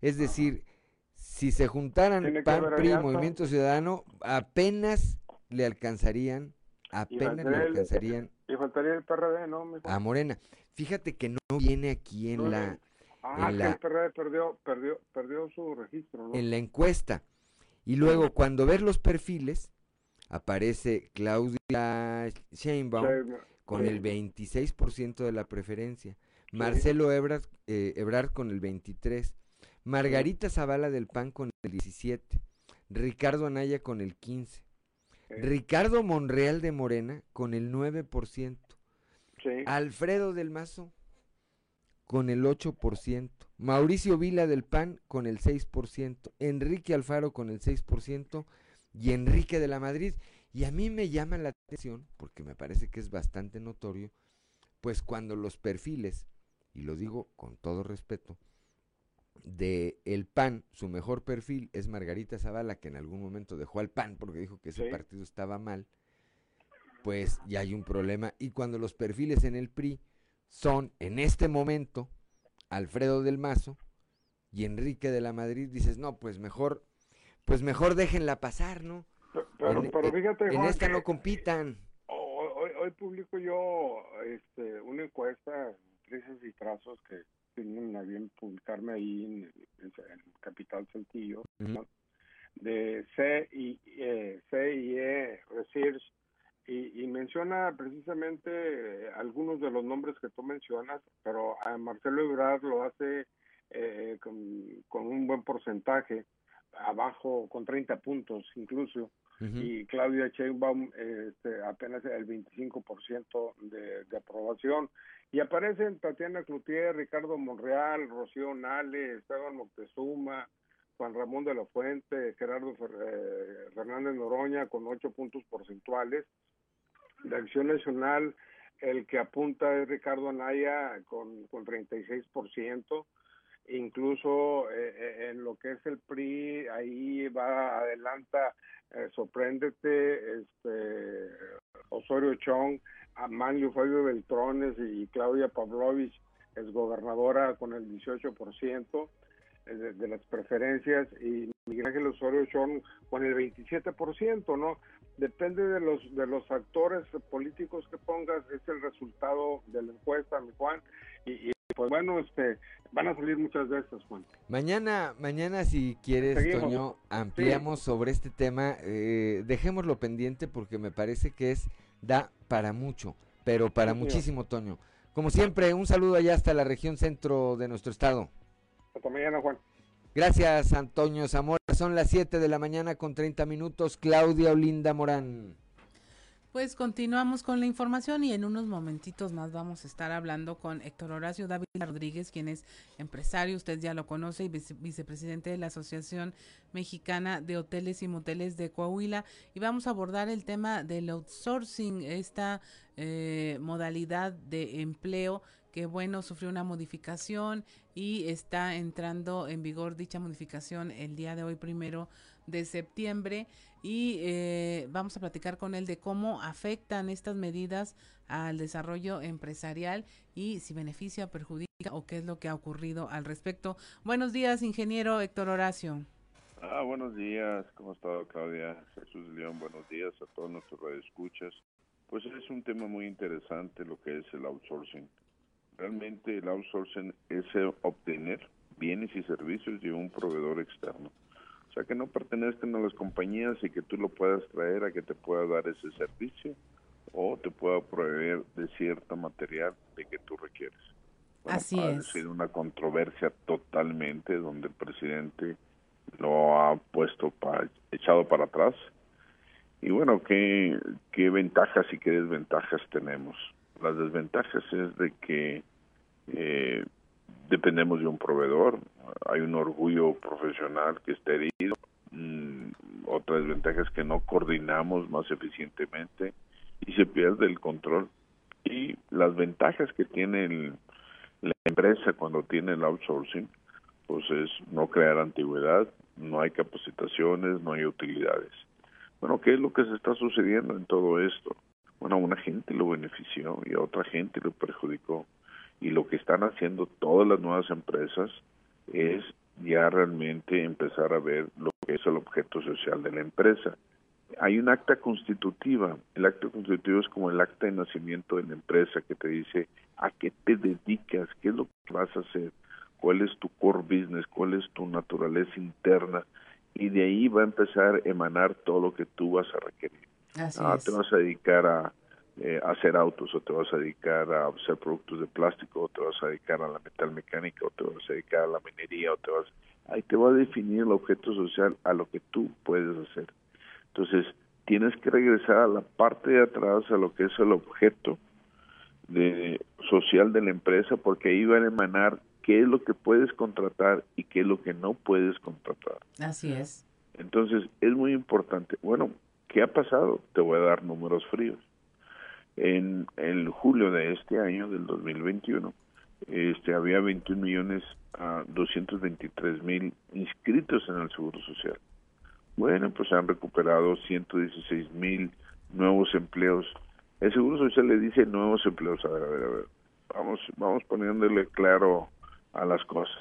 Es decir, si se juntaran PAN, PRI y Movimiento Ciudadano, apenas le alcanzarían, apenas le alcanzarían.
y faltaría el PRD, ¿no?
A Morena. Fíjate que no viene aquí en la...
Ah, que el PRD perdió, perdió, perdió su registro, ¿no?
En la encuesta. Y luego, cuando ves los perfiles, aparece Claudia Sheinbaum, con el 26% de la preferencia. Marcelo Ebrard, eh, Ebrard con el 23%. Margarita Zavala del PAN con el 17%. Ricardo Anaya con el 15%. Ricardo Monreal de Morena con el 9%. Alfredo del Mazo con el 8%. Mauricio Vila del PAN con el 6%. Enrique Alfaro con el 6%. Y Enrique de la Madrid. Y a mí me llama la atención, porque me parece que es bastante notorio, pues cuando los perfiles, y lo digo con todo respeto, de el PAN, su mejor perfil es Margarita Zavala, que en algún momento dejó al PAN porque dijo que ese partido estaba mal, pues ya hay un problema. Y cuando los perfiles en el PRI son, en este momento, Alfredo del Mazo y Enrique de la Madrid, dices, no, pues mejor, pues mejor déjenla pasar, ¿no?
Pero, pero fíjate,
en esta no compitan.
Hoy, hoy, publico yo este, una encuesta, y trazos que tienen a bien publicarme ahí en, Capital Saltillo, de C y, eh, C y E Research, y, menciona precisamente algunos de los nombres que tú mencionas, pero a Marcelo Ebrard lo hace eh, con, con un buen porcentaje, abajo con 30 puntos incluso y Claudia Sheinbaum este, apenas el 25% de, de aprobación Y aparecen Tatiana Cloutier, Ricardo Monreal, Rocío Nale, Esteban Moctezuma, Juan Ramón de la Fuente, Gerardo eh, Fernández Noroña con ocho puntos porcentuales. De Acción Nacional, el que apunta es Ricardo Anaya con, con 36%. Incluso eh, eh, en lo que es el PRI, ahí va, adelanta, sorpréndete, este, Osorio Chong, Manlio Fabio Beltrones y Claudia Pavlovich es gobernadora con el 18% de, de, las preferencias y Miguel Ángel Osorio con el 27%, ¿no? Depende de los de los actores políticos que pongas, es el resultado de la encuesta, mi Juan, y, pues bueno, este van a salir muchas de estas, Juan.
Mañana, mañana si quieres, Toño, ampliamos sobre este tema, eh, dejémoslo pendiente porque me parece que es da para mucho, pero para muchísimo, Toño. Como siempre, un saludo allá hasta la región centro de nuestro estado.
Hasta mañana, Juan.
Gracias, Antonio Zamora. Son las 7 de la mañana con 30 minutos. Claudia Olinda Morán.
Pues continuamos con la información y en unos momentitos más vamos a estar hablando con Héctor Horacio David Rodríguez, quien es empresario, usted ya lo conoce, y vicepresidente de la Asociación Mexicana de Hoteles y Moteles de Coahuila. Y vamos a abordar el tema del outsourcing, esta eh, modalidad de empleo que bueno, sufrió una modificación y está entrando en vigor dicha modificación el día de hoy, primero de septiembre. Y eh, vamos a platicar con él de cómo afectan estas medidas al desarrollo empresarial y si beneficia, perjudica o qué es lo que ha ocurrido al respecto. Buenos días, ingeniero Héctor Horacio.
Ah, buenos días, ¿cómo está Claudia? Jesús León, buenos días a todos nuestros radioescuchas. Pues es un tema muy interesante lo que es el outsourcing. Realmente el outsourcing es obtener bienes y servicios de un proveedor externo. O sea, que no pertenezcan a las compañías y que tú lo puedas traer a que te pueda dar ese servicio o te pueda proveer de cierto material de que tú requieres.
Así
ha
es.
sido una controversia totalmente donde el presidente lo ha puesto para, echado para atrás. Y bueno, ¿qué, qué ventajas y qué desventajas tenemos? Las desventajas es de que eh, dependemos de un proveedor, hay un orgullo profesional que está herido, mm, otra desventaja es que no coordinamos más eficientemente y se pierde el control. Y las ventajas que tiene la empresa cuando tiene el outsourcing, pues es no crear antigüedad, no hay capacitaciones, no hay utilidades. Bueno, ¿qué es lo que se está sucediendo en todo esto? bueno, una gente lo benefició y a otra gente lo perjudicó. Y lo que están haciendo todas las nuevas empresas es ya realmente empezar a ver lo que es el objeto social de la empresa. Hay un acta constitutiva. El acta constitutivo es como el acta de nacimiento de la empresa que te dice a qué te dedicas, qué es lo que vas a hacer, cuál es tu core business, cuál es tu naturaleza interna. Y de ahí va a empezar a emanar todo lo que tú vas a requerir
ah,
te vas a dedicar a, eh, hacer autos o te vas a dedicar a hacer productos de plástico o te vas a dedicar a la metal mecánica o te vas a dedicar a la minería o te vas ahí te va a definir el objeto social a lo que tú puedes hacer entonces tienes que regresar a la parte de atrás a lo que es el objeto de social de la empresa porque ahí van a emanar qué es lo que puedes contratar y qué es lo que no puedes contratar
así es
entonces es muy importante bueno ¿Qué ha pasado? Te voy a dar números fríos. En, el julio de este año, del 2021, este, había 21 millones a 223 mil inscritos en el Seguro Social. Bueno, pues han recuperado 116 mil nuevos empleos. El Seguro Social le dice nuevos empleos. A ver, a ver, a ver. Vamos, vamos poniéndole claro a las cosas.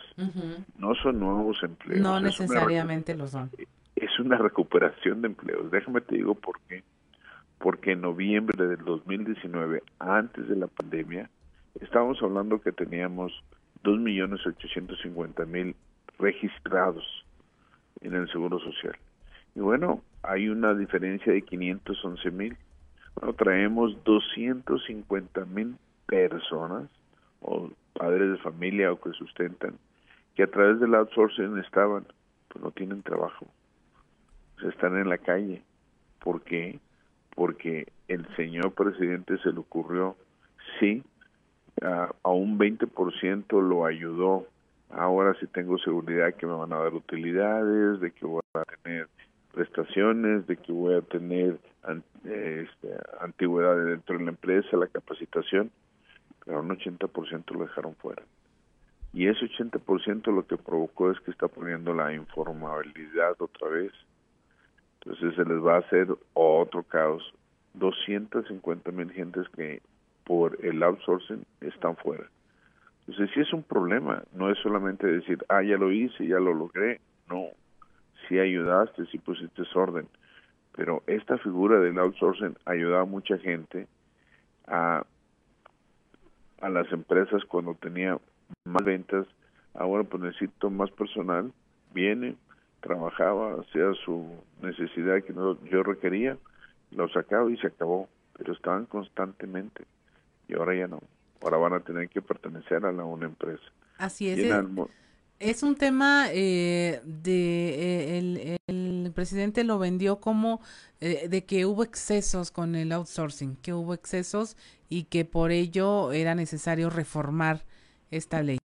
No son nuevos empleos.
No necesariamente lo son
es una recuperación de empleos. Déjame te digo por qué. Porque en noviembre del 2019, antes de la pandemia, estábamos hablando que teníamos 2.850.000 registrados en el Seguro Social. Y bueno, hay una diferencia de 511.000. Bueno, traemos 250.000 personas o padres de familia o que sustentan que a través del outsourcing estaban, pues no tienen trabajo están en la calle. ¿Por qué? Porque el señor presidente se le ocurrió, sí, a un 20% lo ayudó. Ahora sí tengo seguridad que me van a dar utilidades, de que voy a tener prestaciones, de que voy a tener este, antigüedad dentro de la empresa, la capacitación, pero un 80% lo dejaron fuera. Y ese 80% lo que provocó es que está poniendo la informabilidad otra vez. Entonces se les va a hacer otro caos. 250 mil gentes que por el outsourcing están fuera. Entonces sí es un problema, no es solamente decir, ah, ya lo hice, ya lo logré. No, sí ayudaste, sí pusiste orden. Pero esta figura del outsourcing ayudaba a mucha gente a, a las empresas cuando tenía más ventas. Ahora pues necesito más personal. Viene, trabajaba, hacía su necesidad que no, yo requería, lo sacaba y se acabó. Pero estaban constantemente. Y ahora ya no. Ahora van a tener que pertenecer a la, una empresa.
Así es. Es un tema eh, de eh, el, presidente lo vendió como eh, de que hubo excesos con el outsourcing, que hubo excesos y que por ello era necesario reformar esta ley.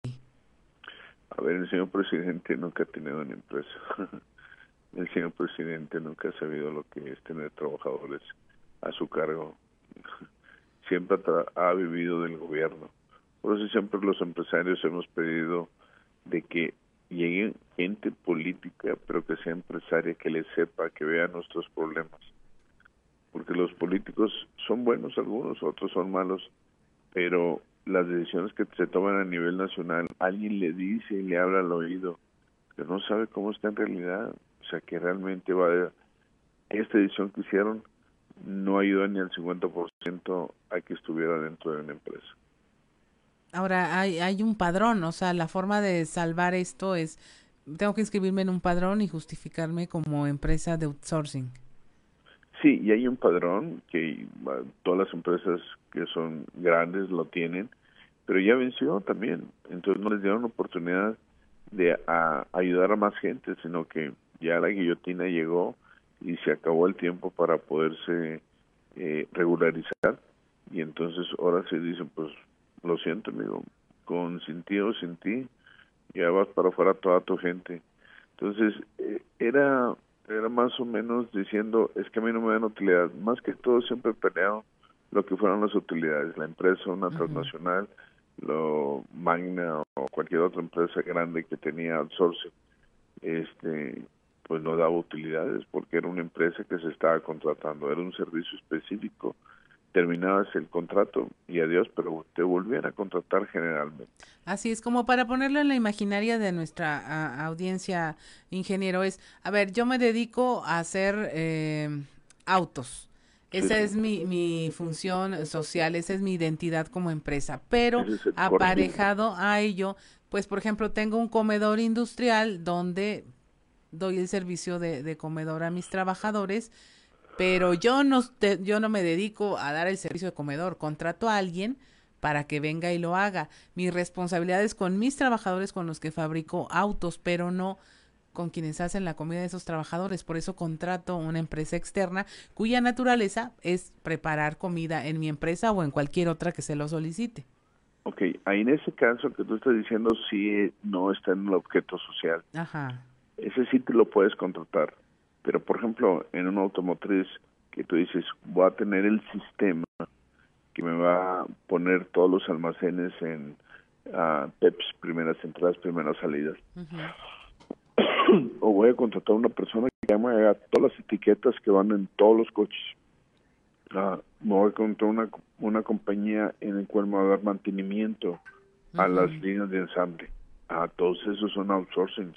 A ver, el señor presidente nunca ha tenido una empresa. [LAUGHS] el señor presidente nunca ha sabido lo que es tener trabajadores a su cargo. [LAUGHS] siempre ha vivido del gobierno. Por eso siempre los empresarios hemos pedido de que llegue gente política, pero que sea empresaria, que le sepa, que vea nuestros problemas. Porque los políticos son buenos algunos, otros son malos, pero las decisiones que se toman a nivel nacional, alguien le dice y le habla al oído, que no sabe cómo está en realidad, o sea, que realmente va a... Esta decisión que hicieron no ayuda ni al 50% a que estuviera dentro de una empresa.
Ahora hay, hay un padrón, o sea, la forma de salvar esto es, tengo que inscribirme en un padrón y justificarme como empresa de outsourcing.
Sí, y hay un padrón que todas las empresas que son grandes lo tienen, pero ya venció también, entonces no les dieron oportunidad de ayudar a más gente, sino que ya la guillotina llegó y se acabó el tiempo para poderse eh, regularizar y entonces ahora se dicen pues lo siento, amigo, con sin ti o sin ti, ya vas para afuera toda tu gente. Entonces, eh, era era más o menos diciendo, es que a mí no me dan utilidad. Más que todo siempre he peleado lo que fueron las utilidades. La empresa, una transnacional, lo Magna o cualquier otra empresa grande que tenía outsourcing, este, pues no daba utilidades porque era una empresa que se estaba contratando, era un servicio específico terminabas el contrato y adiós, pero te volvían a contratar generalmente.
Así es, como para ponerlo en la imaginaria de nuestra audiencia, ingeniero, es, a ver, yo me dedico a hacer eh, autos. Esa es mi, mi función social, esa es mi identidad como empresa, pero aparejado a ello, pues por ejemplo, tengo un comedor industrial donde doy el servicio de, de comedor a mis trabajadores, pero yo no, yo no me dedico a dar el servicio de comedor, contrato a alguien para que venga y lo haga. Mi responsabilidad es con mis trabajadores con los que fabrico autos, pero no con quienes hacen la comida de esos trabajadores. Por eso contrato una empresa externa cuya naturaleza es preparar comida en mi empresa o en cualquier otra que se lo solicite.
Ok, ahí en ese caso que tú estás diciendo sí no está en el objeto social.
Ajá.
Ese sí te lo puedes contratar. Pero, por ejemplo, en una automotriz que tú dices, voy a tener el sistema que me va a poner todos los almacenes en uh, PEPs, primeras entradas, primeras salidas. [COUGHS] o voy a contratar a una persona que me haga todas las etiquetas que van en todos los coches. Uh, me voy a contratar una, una compañía en la cual me va a dar mantenimiento a las líneas de ensamble. A todos esos son outsourcings.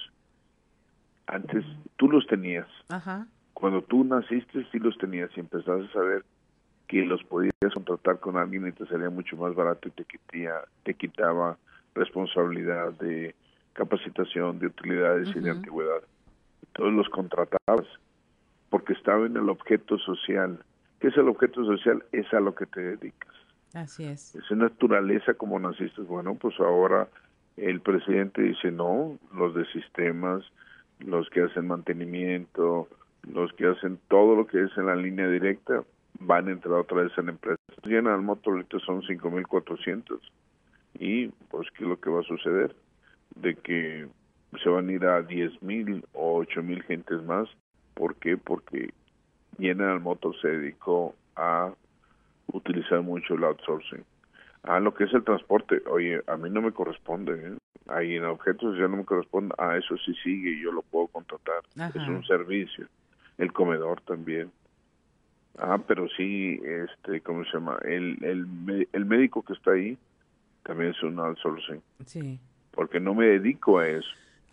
Antes tú los tenías. Cuando tú naciste sí los tenías y empezaste a saber que los podías contratar con alguien y te salía mucho más barato y te, quitía, te quitaba responsabilidad de capacitación, de utilidades y de antigüedad. Todos los contratabas porque estaba en el objeto social. ¿Qué es el objeto social? Es a lo que te dedicas.
Así es.
Es naturaleza como naciste. Bueno, pues ahora el presidente dice, no, los de sistemas, los que hacen mantenimiento, los que hacen todo lo que es en la línea directa, van a entrar otra vez en la empresa. General Motors ahorita son 5.400 Y pues, ¿qué es lo que va a suceder? De que se van a ir a 10 mil o 8 mil gentes más. ¿Por qué? Porque General Motors se dedicó a utilizar mucho el outsourcing. A lo que es el transporte, oye, a mí no me corresponde, ¿eh? ahí en objetos ya no me corresponde, a eso sí sigue yo lo puedo contratar. Es un servicio. El comedor también. Ah, pero sí, este, ¿cómo se llama? El, el, el médico que está ahí también es un outsourcing.
Sí.
Porque no me dedico a eso.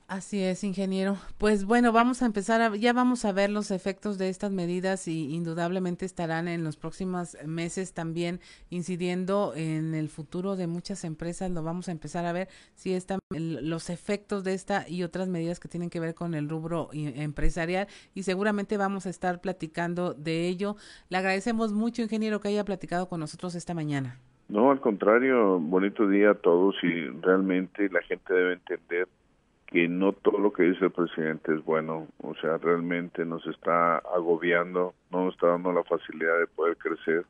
Así es, ingeniero. Pues bueno, vamos a empezar, a, ya vamos a ver los efectos de estas medidas y indudablemente estarán en los próximos meses también incidiendo en el futuro de muchas empresas. Lo vamos a empezar a ver si están los efectos de esta y otras medidas que tienen que ver con el rubro empresarial y seguramente vamos a estar platicando de ello. Le agradecemos mucho, ingeniero, que haya platicado con nosotros esta mañana.
No, al contrario, bonito día a todos y realmente la gente debe entender que no todo lo que dice el presidente es bueno, o sea, realmente nos está agobiando, no nos está dando la facilidad de poder crecer.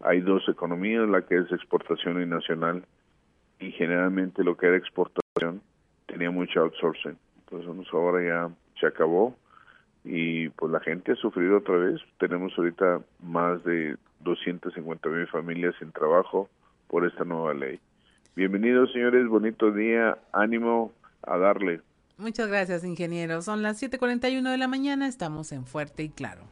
Hay dos economías, la que es exportación y nacional, y generalmente lo que era exportación tenía mucho outsourcing. Entonces ahora ya se acabó y pues la gente ha sufrido otra vez. Tenemos ahorita más de 250 mil familias sin trabajo por esta nueva ley. Bienvenidos señores, bonito día, ánimo, a darle.
Muchas gracias, ingeniero. Son las 7:41 de la mañana, estamos en Fuerte y Claro.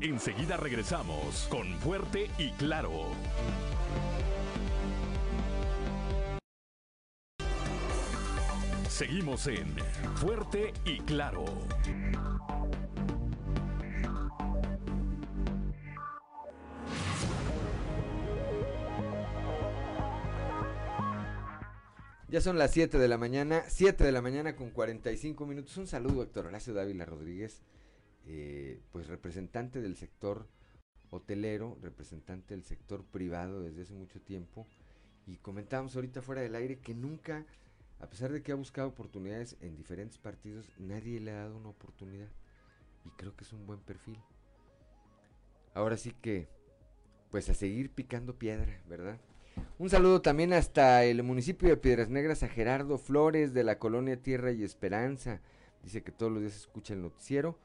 Enseguida regresamos con Fuerte y Claro. Seguimos en Fuerte y Claro.
Ya son las 7 de la mañana, 7 de la mañana con 45 minutos. Un saludo, Héctor Horacio Dávila Rodríguez, eh, pues representante del sector hotelero, representante del sector privado desde hace mucho tiempo. Y comentábamos ahorita fuera del aire que nunca, a pesar de que ha buscado oportunidades en diferentes partidos, nadie le ha dado una oportunidad. Y creo que es un buen perfil. Ahora sí que, pues a seguir picando piedra, ¿verdad? Un saludo también hasta el municipio de Piedras Negras a Gerardo Flores de la colonia Tierra y Esperanza. Dice que todos los días escucha el noticiero.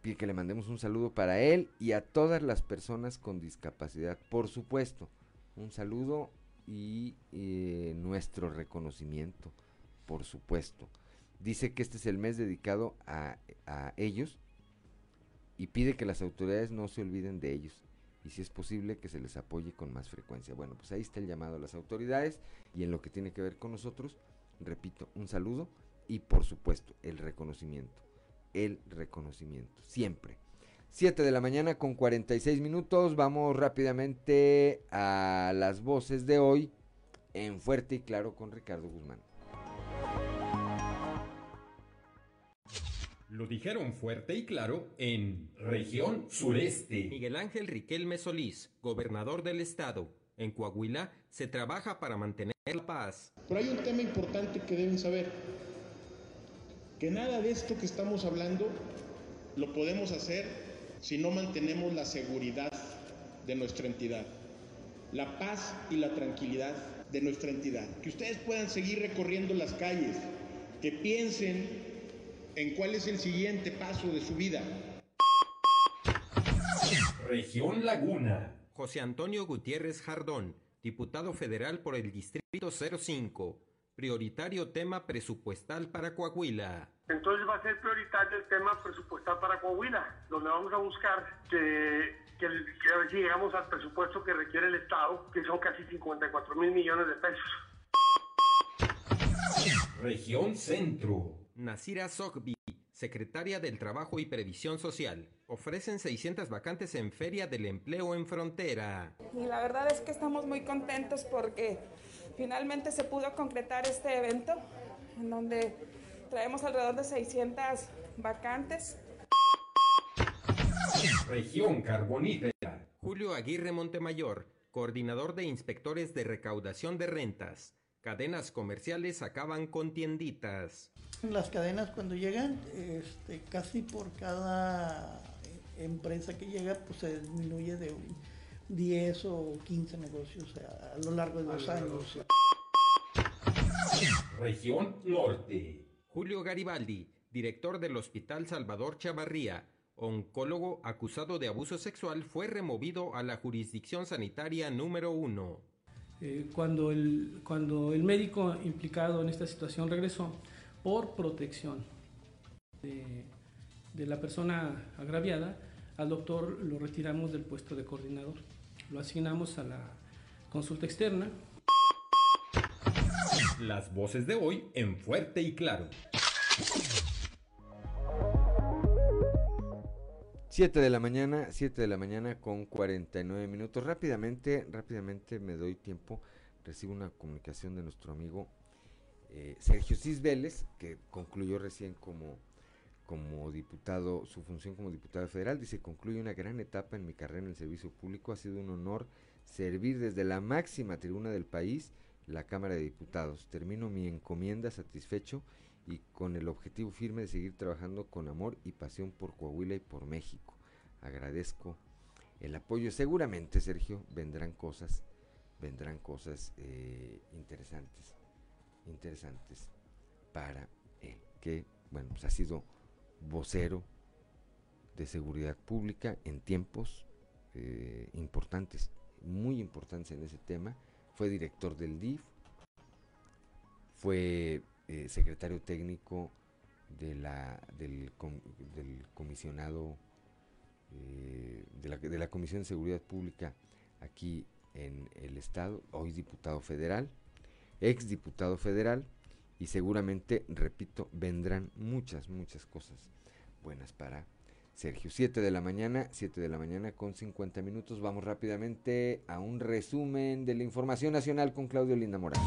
Pide que le mandemos un saludo para él y a todas las personas con discapacidad. Por supuesto, un saludo y eh, nuestro reconocimiento, por supuesto. Dice que este es el mes dedicado a, a ellos y pide que las autoridades no se olviden de ellos y si es posible que se les apoye con más frecuencia. Bueno, pues ahí está el llamado a las autoridades y en lo que tiene que ver con nosotros, repito, un saludo y por supuesto el reconocimiento, el reconocimiento, siempre. 7 de la mañana con 46 minutos, vamos rápidamente a las voces de hoy en Fuerte y Claro con Ricardo Guzmán.
Lo dijeron fuerte y claro en Región Sureste. Miguel Ángel Riquelme Solís, gobernador del estado. En Coahuila se trabaja para mantener la paz.
Pero hay un tema importante que deben saber. Que nada de esto que estamos hablando lo podemos hacer si no mantenemos la seguridad de nuestra entidad. La paz y la tranquilidad de nuestra entidad. Que ustedes puedan seguir recorriendo las calles. Que piensen en cuál es el siguiente paso de su vida.
Región Laguna. José Antonio Gutiérrez Jardón, diputado federal por el Distrito 05. Prioritario tema presupuestal para Coahuila.
Entonces va a ser prioritario el tema presupuestal para Coahuila, donde vamos a buscar que, que, a ver si llegamos al presupuesto que requiere el Estado, que son casi 54 mil millones de pesos.
Región Centro. Nasira Sogbi, secretaria del Trabajo y Previsión Social. Ofrecen 600 vacantes en Feria del Empleo en Frontera.
Y la verdad es que estamos muy contentos porque finalmente se pudo concretar este evento en donde traemos alrededor de 600 vacantes.
Región Carbonífera. Julio Aguirre Montemayor, coordinador de inspectores de recaudación de rentas
Cadenas comerciales acaban con tienditas.
Las cadenas cuando llegan, este, casi por cada empresa que llega, pues se disminuye de 10 o 15 negocios a, lo largo de dos años.
Región Norte. Julio Garibaldi, director del Hospital Salvador Chavarría, oncólogo acusado de abuso sexual, fue removido a la jurisdicción sanitaria número 1.
Eh, cuando, el, cuando el médico implicado en esta situación regresó por protección de, de la persona agraviada, al doctor lo retiramos del puesto de coordinador. Lo asignamos a la consulta externa.
Las voces de hoy en fuerte y claro.
7 de la mañana, 7 de la mañana con 49 minutos. Rápidamente, rápidamente me doy tiempo. Recibo una comunicación de nuestro amigo eh, Sergio Cis Vélez, que concluyó recién como, como diputado, su función como diputado federal. Dice, concluye una gran etapa en mi carrera en el servicio público. Ha sido un honor servir desde la máxima tribuna del país, la Cámara de Diputados. Termino mi encomienda satisfecho y con el objetivo firme de seguir trabajando con amor y pasión por Coahuila y por México. Agradezco el apoyo. Seguramente, Sergio, vendrán cosas, vendrán cosas eh, interesantes, interesantes para él, que, bueno, pues ha sido vocero de seguridad pública en tiempos eh, importantes, muy importantes en ese tema. Fue director del DIF, fue eh, secretario técnico de la, del, comisionado eh, de, la, de la Comisión de Seguridad Pública aquí en el Estado, hoy diputado federal, ex diputado federal, y seguramente, repito, vendrán muchas, muchas cosas buenas para Sergio. 7 de la mañana, 7 de la mañana con 50 minutos. Vamos rápidamente a un resumen de la información nacional con Claudio Linda Morán.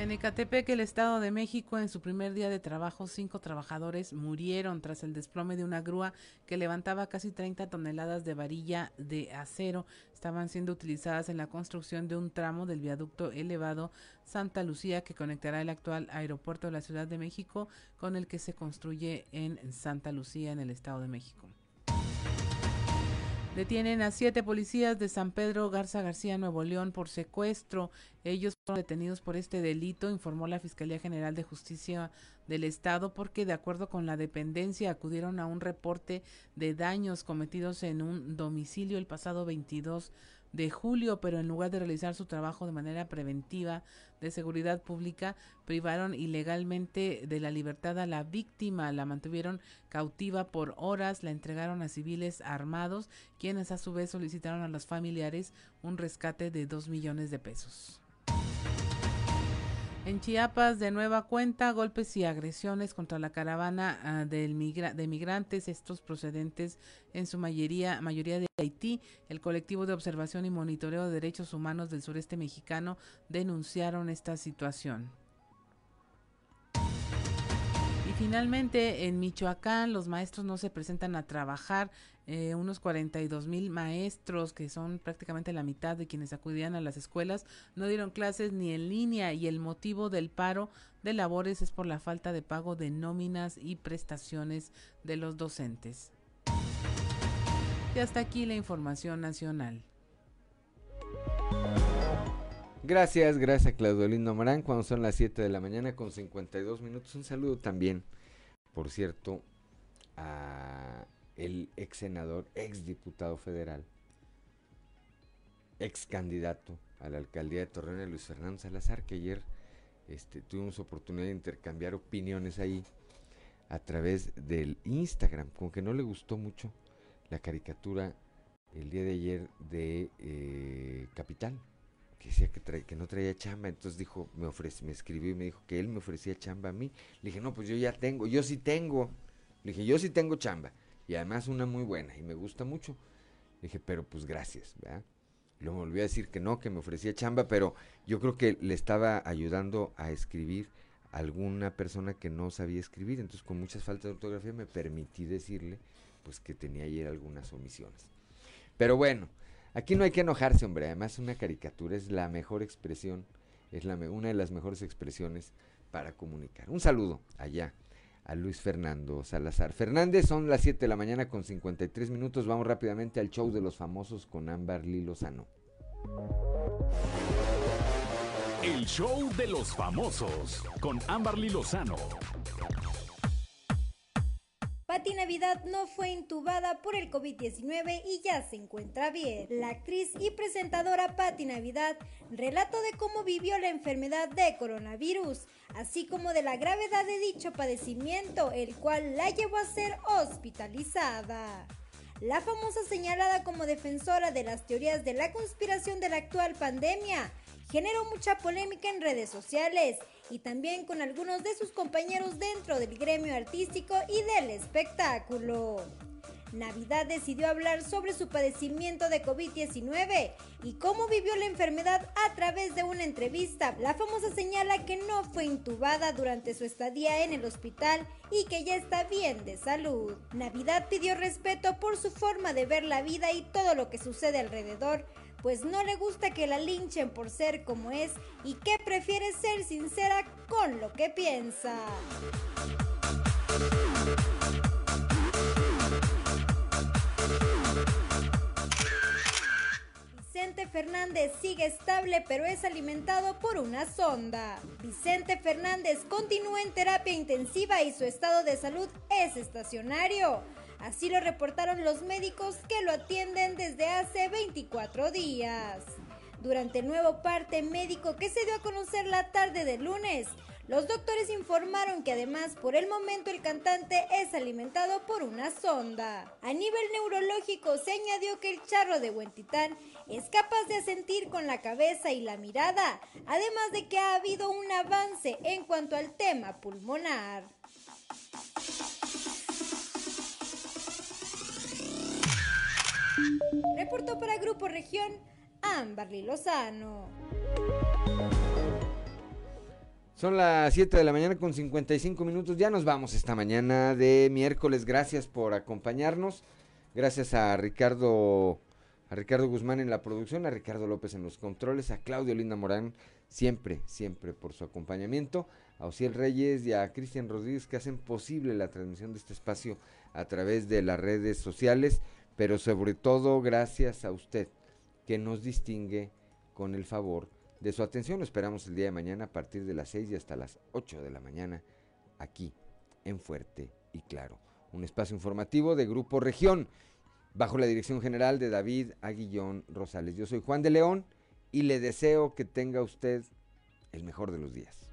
En Ecatepec, el Estado de México, en su primer día de trabajo, cinco trabajadores murieron tras el desplome de una grúa que levantaba casi 30 toneladas de varilla de acero. Estaban siendo utilizadas en la construcción de un tramo del viaducto elevado Santa Lucía que conectará el actual aeropuerto de la Ciudad de México con el que se construye en Santa Lucía, en el Estado de México. Detienen a siete policías de San Pedro Garza García, Nuevo León, por secuestro. Ellos fueron detenidos por este delito, informó la Fiscalía General de Justicia del Estado, porque de acuerdo con la dependencia acudieron a un reporte de daños cometidos en un domicilio el pasado 22 de julio, pero en lugar de realizar su trabajo de manera preventiva de seguridad pública, privaron ilegalmente de la libertad a la víctima, la mantuvieron cautiva por horas, la entregaron a civiles armados, quienes a su vez solicitaron a los familiares un rescate de dos millones de pesos. En Chiapas, de nueva cuenta, golpes y agresiones contra la caravana ah, de migrantes, estos procedentes en su mayoría, mayoría de Haití. El colectivo de observación y monitoreo de derechos humanos del sureste mexicano denunciaron esta situación. Y finalmente, en Michoacán, los maestros no se presentan a trabajar eh, unos 42 mil maestros, que son prácticamente la mitad de quienes acudían a las escuelas, no dieron clases ni en línea y el motivo del paro de labores es por la falta de pago de nóminas y prestaciones de los docentes. Y hasta aquí la información nacional.
Gracias, gracias Claudio Lindo Morán. Cuando son las 7 de la mañana con 52 minutos. Un saludo también, por cierto, a el ex senador, ex diputado federal, ex candidato a la alcaldía de Torreón, Luis Fernando Salazar, que ayer este, tuvimos oportunidad de intercambiar opiniones ahí a través del Instagram, como que no le gustó mucho la caricatura el día de ayer de eh, Capital, que decía que, no traía chamba, entonces dijo, me ofrece, me escribió y me dijo que él me ofrecía chamba a mí. Le dije, no, pues yo ya tengo, yo sí tengo. Le dije, yo sí tengo chamba y además una muy buena y me gusta mucho. Dije, pero pues gracias, ¿verdad? Me volví a decir que no, que me ofrecía chamba, pero yo creo que le estaba ayudando a escribir a alguna persona que no sabía escribir, entonces con muchas faltas de ortografía me permití decirle pues que tenía ayer algunas omisiones. Pero bueno, aquí no hay que enojarse, hombre, además una caricatura es la mejor expresión Es la, una de las mejores expresiones para comunicar. Un saludo allá a Luis Fernando Salazar. Fernández, son las 7 de la mañana con 53 minutos. Vamos rápidamente al show de los famosos con Ámbar Lilozano.
El show de los famosos con Ámbar Lilozano.
Navidad no fue intubada por el COVID-19 y ya se encuentra bien. La actriz y presentadora Pati Navidad relató de cómo vivió la enfermedad de coronavirus, así como de la gravedad de dicho padecimiento, el cual la llevó a ser hospitalizada. La famosa señalada como defensora de las teorías de la conspiración de la actual pandemia generó mucha polémica en redes sociales y también con algunos de sus compañeros dentro del gremio artístico y del espectáculo. Navidad decidió hablar sobre su padecimiento de COVID-19 y cómo vivió la enfermedad a través de una entrevista. La famosa señala que no fue intubada durante su estadía en el hospital y que ya está bien de salud. Navidad pidió respeto por su forma de ver la vida y todo lo que sucede alrededor, pues no le gusta que la linchen por ser como es y que prefiere ser sincera con lo que piensa. Vicente Fernández sigue estable pero es alimentado por una sonda. Vicente Fernández continúa en terapia intensiva y su estado de salud es estacionario. Así lo reportaron los médicos que lo atienden desde hace 24 días. Durante el nuevo parte médico que se dio a conocer la tarde del lunes, los doctores informaron que además por el momento el cantante es alimentado por una sonda. A nivel neurológico se añadió que el charro de Huentitán es capaz de sentir con la cabeza y la mirada, además de que ha habido un avance en cuanto al tema pulmonar. Reportó para Grupo Región Amberly Lozano.
Son las 7 de la mañana con 55 minutos. Ya nos vamos esta mañana de miércoles. Gracias por acompañarnos. Gracias a Ricardo, a Ricardo Guzmán en la producción, a Ricardo López en los controles, a Claudio Linda Morán, siempre, siempre por su acompañamiento, a Ociel Reyes y a Cristian Rodríguez que hacen posible la transmisión de este espacio a través de las redes sociales pero sobre todo gracias a usted que nos distingue con el favor de su atención. Lo esperamos el día de mañana a partir de las 6 y hasta las 8 de la mañana aquí en Fuerte y Claro. Un espacio informativo de Grupo Región bajo la dirección general de David Aguillón Rosales. Yo soy Juan de León y le deseo que tenga usted el mejor de los días.